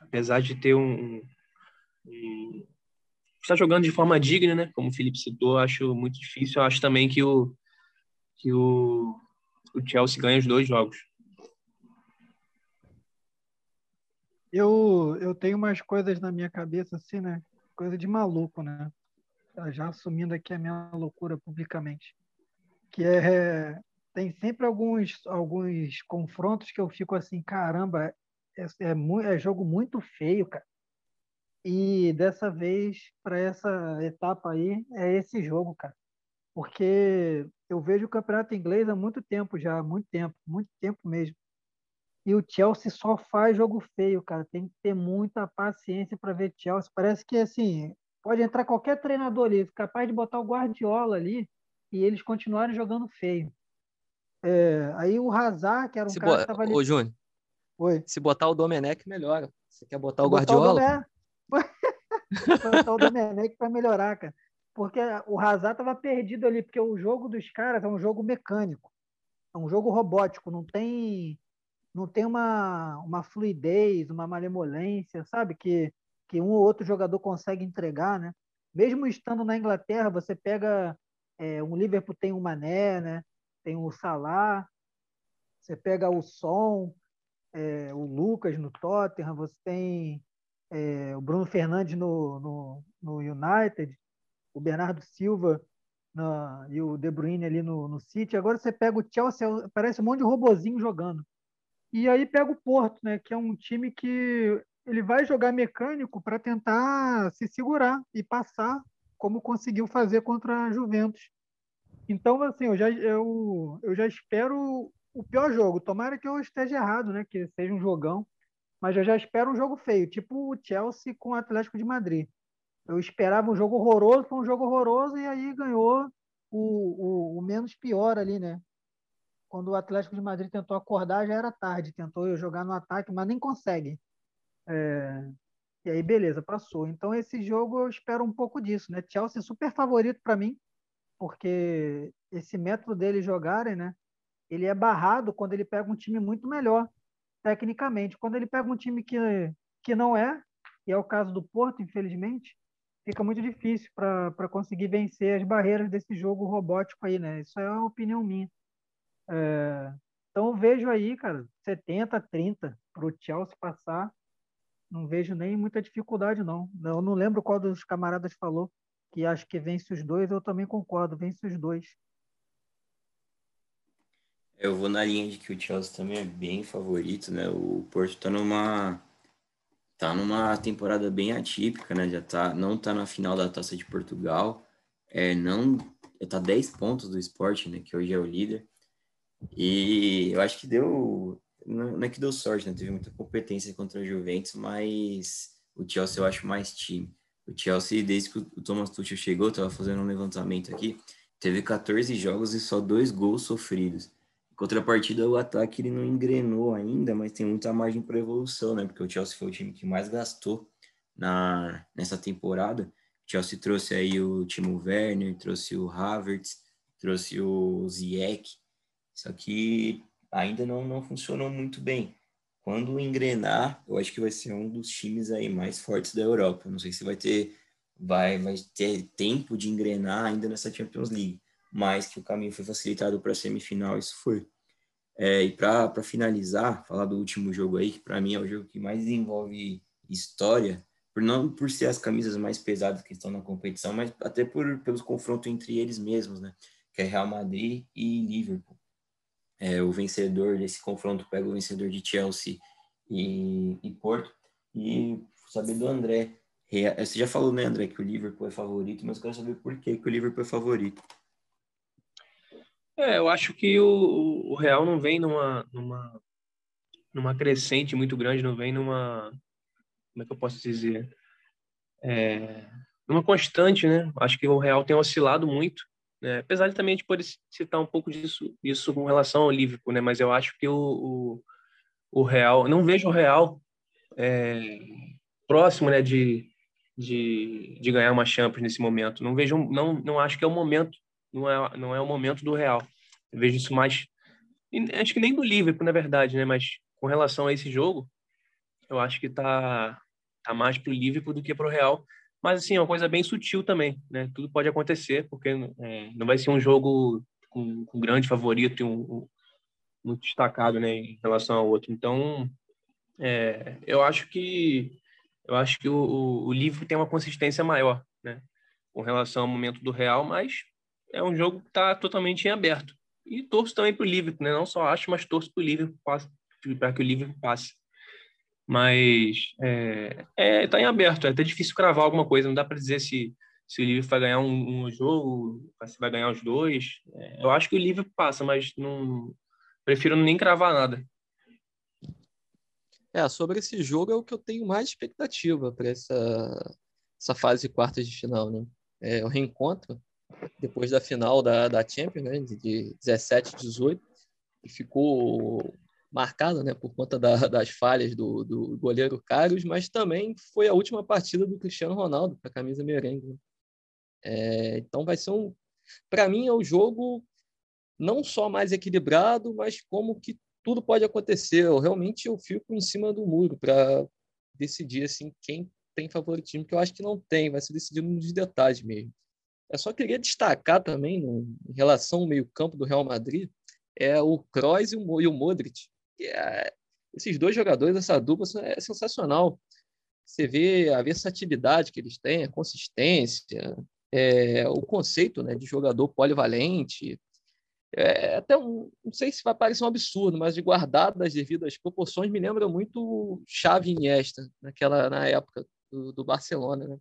Apesar de ter um, um, Está jogando de forma digna, né? Como o Felipe citou, acho muito difícil. Eu acho também que o, que o, o Chelsea ganha os dois jogos. Eu, eu tenho umas coisas na minha cabeça, assim, né? Coisa de maluco, né? Já assumindo aqui a minha loucura publicamente. Que é tem sempre alguns, alguns confrontos que eu fico assim, caramba, é, é, é jogo muito feio, cara. E dessa vez, para essa etapa aí, é esse jogo, cara. Porque eu vejo o campeonato inglês há muito tempo já, muito tempo, muito tempo mesmo. E o Chelsea só faz jogo feio, cara. Tem que ter muita paciência para ver Chelsea. Parece que assim, pode entrar qualquer treinador ali, capaz de botar o Guardiola ali e eles continuarem jogando feio. É, aí o Hazard, que era um se cara que tava ali... Ô, Júnior, Oi. se botar o Domenech, melhora. Você quer botar o Guardiola? botar o Domenech para melhorar, cara. Porque o Hazard tava perdido ali, porque o jogo dos caras é um jogo mecânico. É um jogo robótico, não tem não tem uma, uma fluidez, uma malemolência, sabe? Que, que um ou outro jogador consegue entregar, né? Mesmo estando na Inglaterra, você pega é, um Liverpool tem um Mané, né? tem o Salah, você pega o Som, é, o Lucas no Tottenham, você tem é, o Bruno Fernandes no, no, no, United, o Bernardo Silva e o De Bruyne ali no, no City. Agora você pega o Chelsea, parece um monte de robozinho jogando. E aí pega o Porto, né, que é um time que ele vai jogar mecânico para tentar se segurar e passar, como conseguiu fazer contra a Juventus. Então, assim, eu já, eu, eu já espero o pior jogo. Tomara que eu esteja errado, né? Que seja um jogão. Mas eu já espero um jogo feio, tipo o Chelsea com o Atlético de Madrid. Eu esperava um jogo horroroso, foi um jogo horroroso e aí ganhou o, o, o menos pior ali, né? Quando o Atlético de Madrid tentou acordar, já era tarde. Tentou jogar no ataque, mas nem consegue. É... E aí, beleza, passou. Então, esse jogo eu espero um pouco disso, né? Chelsea super favorito para mim porque esse método dele jogarem, né? Ele é barrado quando ele pega um time muito melhor tecnicamente. Quando ele pega um time que, que não é, e é o caso do Porto, infelizmente, fica muito difícil para conseguir vencer as barreiras desse jogo robótico aí, né? Isso é uma opinião minha. É, então eu vejo aí, cara, 70, 30 para o Chelsea passar. Não vejo nem muita dificuldade, não. Eu não lembro qual dos camaradas falou que acho que vence os dois, eu também concordo, vence os dois. Eu vou na linha de que o Chelsea também é bem favorito, né? O Porto tá numa tá numa temporada bem atípica, né? Já tá não tá na final da Taça de Portugal, é não tá 10 pontos do esporte, né, que hoje é o líder. E eu acho que deu não é que deu sorte, né? Teve muita competência contra a Juventus, mas o Chelsea eu acho mais time. O Chelsea, desde que o Thomas Tuchel chegou, estava fazendo um levantamento aqui, teve 14 jogos e só dois gols sofridos. Em contrapartida, o ataque ele não engrenou ainda, mas tem muita margem para evolução, né? Porque o Chelsea foi o time que mais gastou na, nessa temporada. O Chelsea trouxe aí o Timo Werner, trouxe o Havertz, trouxe o Ziyech, só que ainda não, não funcionou muito bem quando engrenar, eu acho que vai ser um dos times aí mais fortes da Europa. Não sei se vai ter vai vai ter tempo de engrenar ainda nessa Champions League, mas que o caminho foi facilitado para a semifinal, isso foi. É, e para finalizar, falar do último jogo aí, que para mim é o jogo que mais envolve história, por não por ser as camisas mais pesadas que estão na competição, mas até por pelos confrontos entre eles mesmos, né? Que é Real Madrid e Liverpool. É, o vencedor desse confronto pega o vencedor de Chelsea e, e Porto. E saber do André. Você já falou, né, André, que o Liverpool é favorito, mas eu quero saber por que, que o Liverpool é favorito. É, eu acho que o, o Real não vem numa, numa, numa crescente muito grande, não vem numa. Como é que eu posso dizer? É, numa constante, né? Acho que o Real tem oscilado muito, né? apesar de também a gente poder citar um pouco disso, disso com relação ao Liverpool, né? Mas eu acho que o, o, o Real, não vejo o Real é, próximo, né, de, de, de ganhar uma Champions nesse momento. Não vejo, não, não acho que é o momento não é, não é o momento do Real. Eu vejo isso mais. Acho que nem do Liverpool, na verdade, né? Mas com relação a esse jogo, eu acho que tá, tá mais pro Liverpool do que pro Real. Mas, assim, é uma coisa bem sutil também, né? Tudo pode acontecer, porque é, não vai ser um jogo com, com grande favorito e um, um, muito destacado, né? Em relação ao outro. Então, é, eu acho que eu acho que o, o, Liverpool tem uma consistência maior, né? Com relação ao momento do Real, mas é um jogo que está totalmente em aberto. E torço também para o Liverpool, né? Não só acho, mas torço para o Liverpool para que o Liverpool passe. Mas é, é, tá em aberto, é até difícil cravar alguma coisa, não dá para dizer se, se o Liverpool vai ganhar um, um jogo, se vai ganhar os dois. É, eu acho que o Liverpool passa, mas não prefiro nem cravar nada. É, sobre esse jogo é o que eu tenho mais expectativa para essa, essa fase de quartas de final, né? É o reencontro depois da final da, da Champions, né, de 17 e 18, que ficou marcada né, por conta da, das falhas do, do goleiro Carlos, mas também foi a última partida do Cristiano Ronaldo para a camisa merengue. Né? É, então vai ser um. Para mim, é o jogo não só mais equilibrado, mas como que tudo pode acontecer. Eu realmente eu fico em cima do muro para decidir assim quem tem favoritismo, que eu acho que não tem, vai ser decidido nos detalhes mesmo. Eu só queria destacar também, em relação ao meio-campo do Real Madrid, é o Kroos e o Modric. É, esses dois jogadores, essa dupla é sensacional. Você vê a versatilidade que eles têm, a consistência, é, o conceito né, de jogador polivalente. É, até um, não sei se vai parecer um absurdo, mas de guardado das devidas proporções, me lembra muito Xavi Iniesta, naquela, na época do, do Barcelona. Né?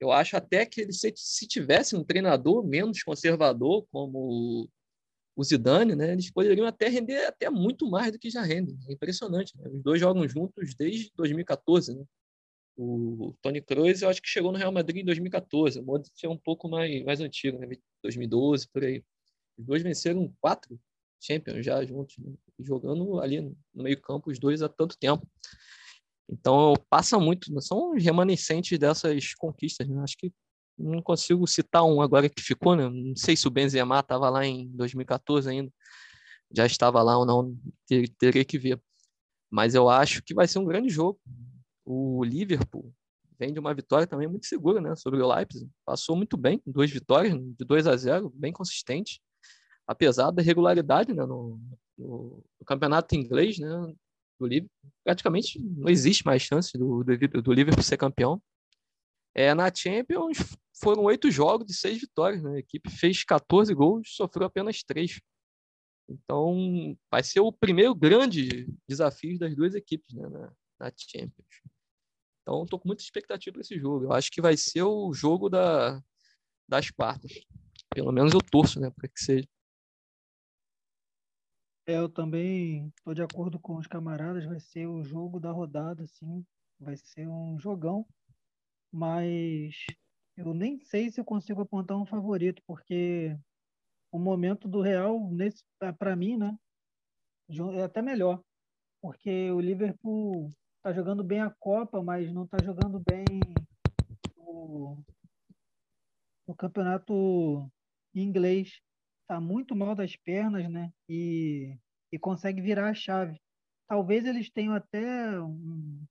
Eu acho até que ele, se, se tivesse um treinador menos conservador, como o Zidane, né, eles poderiam até render até muito mais do que já rendem. É impressionante. Né? Os dois jogam juntos desde 2014. Né? O Tony Kroos, eu acho que chegou no Real Madrid em 2014. O Modric é um pouco mais, mais antigo, né? 2012, por aí. Os dois venceram quatro Champions já juntos, né? jogando ali no meio campo, os dois há tanto tempo. Então, passa muito, são remanescentes dessas conquistas. Né? Acho que não consigo citar um agora que ficou, né? Não sei se o Benzema estava lá em 2014 ainda, já estava lá ou não, ter, teria que ver. Mas eu acho que vai ser um grande jogo. O Liverpool vem de uma vitória também muito segura, né? Sobre o Leipzig. Passou muito bem, duas vitórias, de 2 a 0, bem consistente. Apesar da regularidade né? no, no, no campeonato inglês, né? do Liverpool. Praticamente não existe mais chance do, do, do Liverpool ser campeão. É, na Champions foram oito jogos de seis vitórias. Né? A equipe fez 14 gols, sofreu apenas três. Então, vai ser o primeiro grande desafio das duas equipes né, na, na Champions. Então, estou com muita expectativa para esse jogo. Eu acho que vai ser o jogo da, das quartas. Pelo menos eu torço né, para que seja. É, eu também estou de acordo com os camaradas, vai ser o jogo da rodada, sim, vai ser um jogão, mas eu nem sei se eu consigo apontar um favorito, porque o momento do Real, para mim, né, é até melhor, porque o Liverpool está jogando bem a Copa, mas não está jogando bem o, o campeonato inglês está muito mal das pernas, né? E, e consegue virar a chave. Talvez eles tenham até um,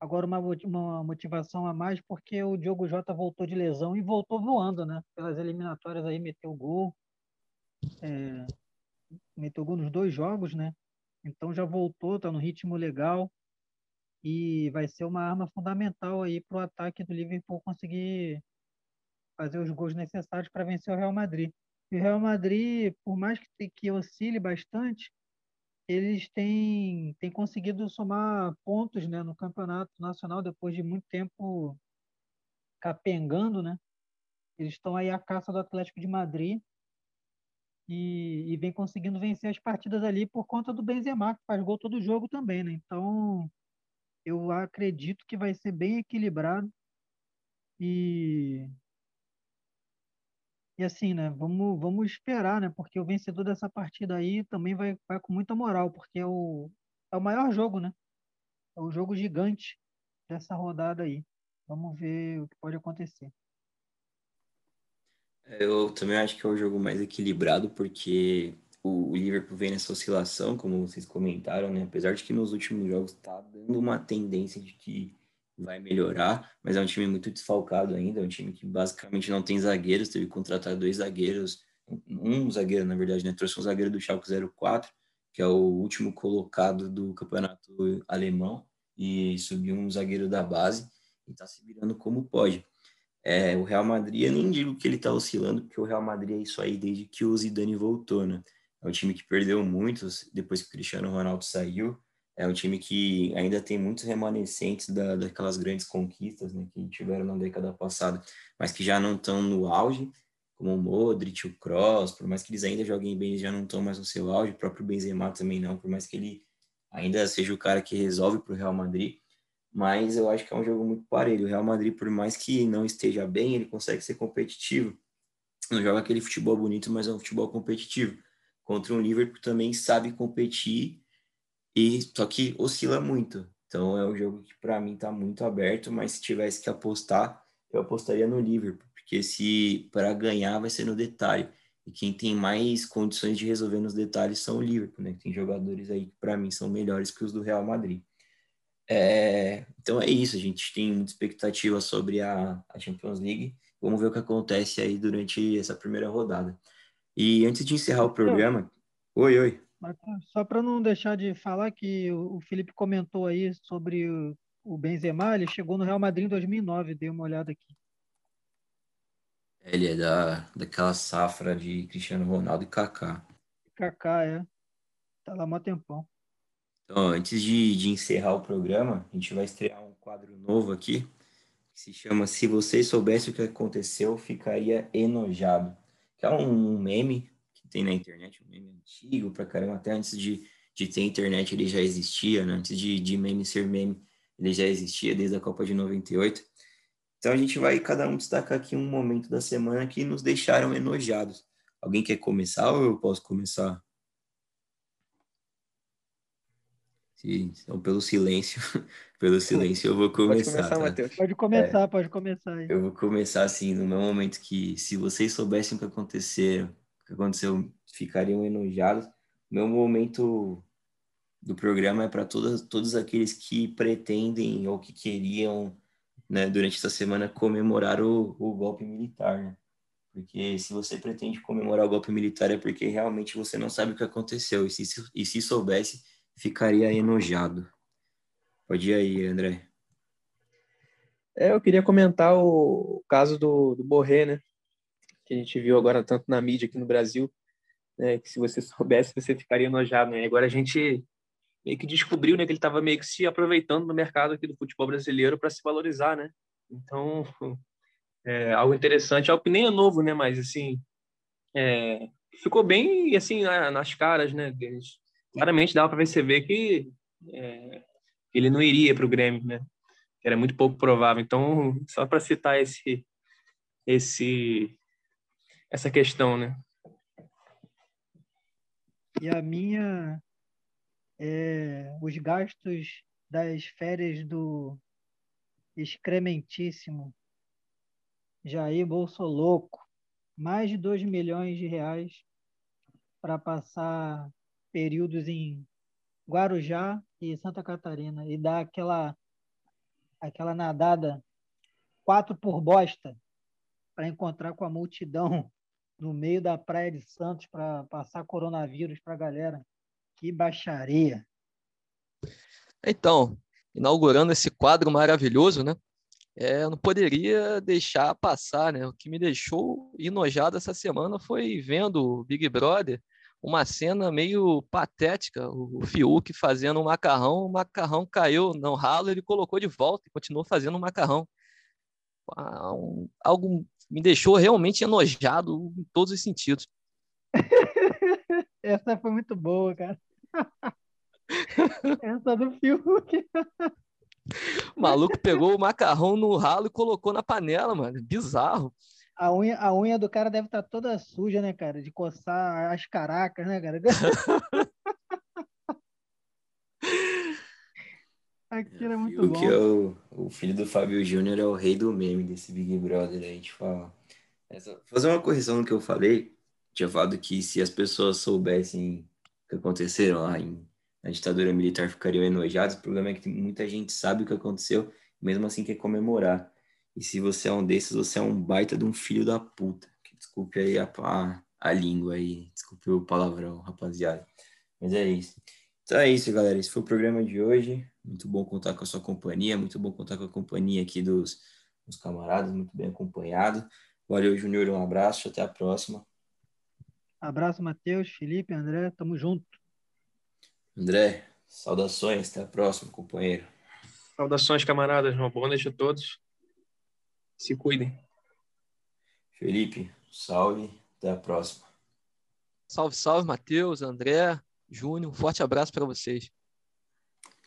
agora uma, uma motivação a mais, porque o Diogo Jota voltou de lesão e voltou voando, né? Pelas eliminatórias aí, meteu gol. É, meteu gol nos dois jogos, né? Então já voltou, está no ritmo legal e vai ser uma arma fundamental aí para o ataque do Liverpool conseguir fazer os gols necessários para vencer o Real Madrid. E o Real Madrid, por mais que, que oscile bastante, eles têm, têm conseguido somar pontos né, no campeonato nacional depois de muito tempo capengando, né? Eles estão aí à caça do Atlético de Madrid e, e vem conseguindo vencer as partidas ali por conta do Benzema, que faz gol todo jogo também, né? Então, eu acredito que vai ser bem equilibrado e e assim, né? Vamos, vamos esperar, né? Porque o vencedor dessa partida aí também vai, vai com muita moral, porque é o, é o maior jogo, né? É o jogo gigante dessa rodada aí. Vamos ver o que pode acontecer. Eu também acho que é o jogo mais equilibrado, porque o Liverpool vem nessa oscilação, como vocês comentaram, né? Apesar de que nos últimos jogos está dando uma tendência de que vai melhorar, mas é um time muito desfalcado ainda, é um time que basicamente não tem zagueiros, teve que contratar dois zagueiros, um zagueiro, na verdade, né? Trouxe um zagueiro do Schalke 04, que é o último colocado do campeonato alemão, e subiu um zagueiro da base e está se virando como pode. É, o Real Madrid, eu nem digo que ele está oscilando, porque o Real Madrid é isso aí desde que o Zidane voltou, né? É um time que perdeu muitos depois que o Cristiano Ronaldo saiu, é um time que ainda tem muitos remanescentes da, daquelas grandes conquistas né, que tiveram na década passada, mas que já não estão no auge, como o Modric, o Kroos, por mais que eles ainda joguem bem, eles já não estão mais no seu auge, o próprio Benzema também não, por mais que ele ainda seja o cara que resolve para o Real Madrid, mas eu acho que é um jogo muito parelho. O Real Madrid, por mais que não esteja bem, ele consegue ser competitivo. Não joga aquele futebol bonito, mas é um futebol competitivo. Contra um Liverpool também sabe competir e só que oscila muito. Então é um jogo que para mim está muito aberto, mas se tivesse que apostar, eu apostaria no Liverpool, porque se para ganhar vai ser no detalhe. E quem tem mais condições de resolver nos detalhes são o Liverpool, né? Tem jogadores aí que para mim são melhores que os do Real Madrid. É, então é isso, a gente tem muita expectativa sobre a, a Champions League. Vamos ver o que acontece aí durante essa primeira rodada. E antes de encerrar o programa, oi, oi. Só para não deixar de falar que o Felipe comentou aí sobre o Benzema, ele chegou no Real Madrid em 2009, dei uma olhada aqui. Ele é da, daquela safra de Cristiano Ronaldo e Kaká. Kaká, é. Tá lá há tempão. Então, antes de, de encerrar o programa, a gente vai estrear um quadro novo aqui, que se chama Se Vocês Soubessem o que Aconteceu, Ficaria Enojado. Que é um meme tem na internet, um meme antigo pra caramba, até antes de, de ter internet ele já existia, né? Antes de, de meme ser meme, ele já existia desde a Copa de 98. Então a gente vai cada um destacar aqui um momento da semana que nos deixaram enojados. Alguém quer começar ou eu posso começar? Sim, então pelo silêncio, pelo silêncio eu vou começar. Pode começar, tá? Pode começar, é, pode começar. Aí. Eu vou começar assim, no meu momento que se vocês soubessem o que aconteceu, que aconteceu ficariam enojados. Meu momento do programa é para todos, aqueles que pretendem ou que queriam, né, durante essa semana, comemorar o, o golpe militar, né? Porque se você pretende comemorar o golpe militar é porque realmente você não sabe o que aconteceu. E se, e se soubesse, ficaria enojado. Pode ir aí, André. É, eu queria comentar o caso do, do Borré, né? Que a gente viu agora tanto na mídia aqui no Brasil, né, que se você soubesse, você ficaria enojado. Né? Agora a gente meio que descobriu né, que ele estava meio que se aproveitando do mercado aqui do futebol brasileiro para se valorizar, né? Então, é algo interessante, algo que nem é novo, né? Mas, assim, é, ficou bem, assim, nas caras, né? Deles. Claramente dava para perceber que é, ele não iria para o Grêmio, né? Era muito pouco provável. Então, só para citar esse, esse essa questão, né? E a minha é os gastos das férias do excrementíssimo Jair Bolsoloco, mais de 2 milhões de reais para passar períodos em Guarujá e Santa Catarina e dar aquela aquela nadada quatro por bosta para encontrar com a multidão no meio da praia de Santos para passar coronavírus para a galera. Que baixaria. Então, inaugurando esse quadro maravilhoso, né? É, eu não poderia deixar passar, né? O que me deixou enojado essa semana foi vendo o Big Brother, uma cena meio patética, o Fiuk fazendo um macarrão, o macarrão caiu no ralo, ele colocou de volta e continuou fazendo um macarrão. Ah, um, algo me deixou realmente enojado em todos os sentidos. Essa foi muito boa, cara. Essa do Fiuk. O maluco pegou o macarrão no ralo e colocou na panela, mano. Bizarro. A unha, a unha do cara deve estar tá toda suja, né, cara? De coçar as caracas, né, cara? Aquilo é muito o bom. Que é o, o filho do Fábio Júnior é o rei do meme desse Big Brother, a gente fala. Essa, fazer uma correção no que eu falei, tinha falado que se as pessoas soubessem o que aconteceram lá em, na ditadura militar ficariam enojados. O problema é que muita gente sabe o que aconteceu, mesmo assim quer comemorar. E se você é um desses, você é um baita de um filho da puta. Desculpe aí a, a, a língua aí, desculpe o palavrão, rapaziada. Mas é isso. Então é isso, galera. Esse foi o programa de hoje. Muito bom contar com a sua companhia, muito bom contar com a companhia aqui dos, dos camaradas, muito bem acompanhado. Valeu, Júnior, um abraço, até a próxima. Abraço, Matheus, Felipe, André, tamo junto. André, saudações, até a próxima, companheiro. Saudações, camaradas, uma boa noite a todos. Se cuidem. Felipe, salve, até a próxima. Salve, salve, Matheus, André, Júnior, um forte abraço para vocês.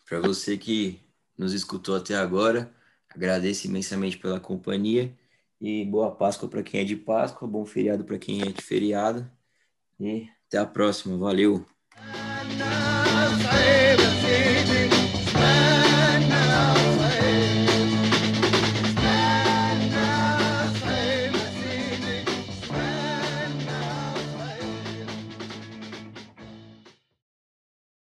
Para você que nos escutou até agora, agradeço imensamente pela companhia e boa Páscoa para quem é de Páscoa, bom feriado para quem é de feriado e até a próxima. Valeu!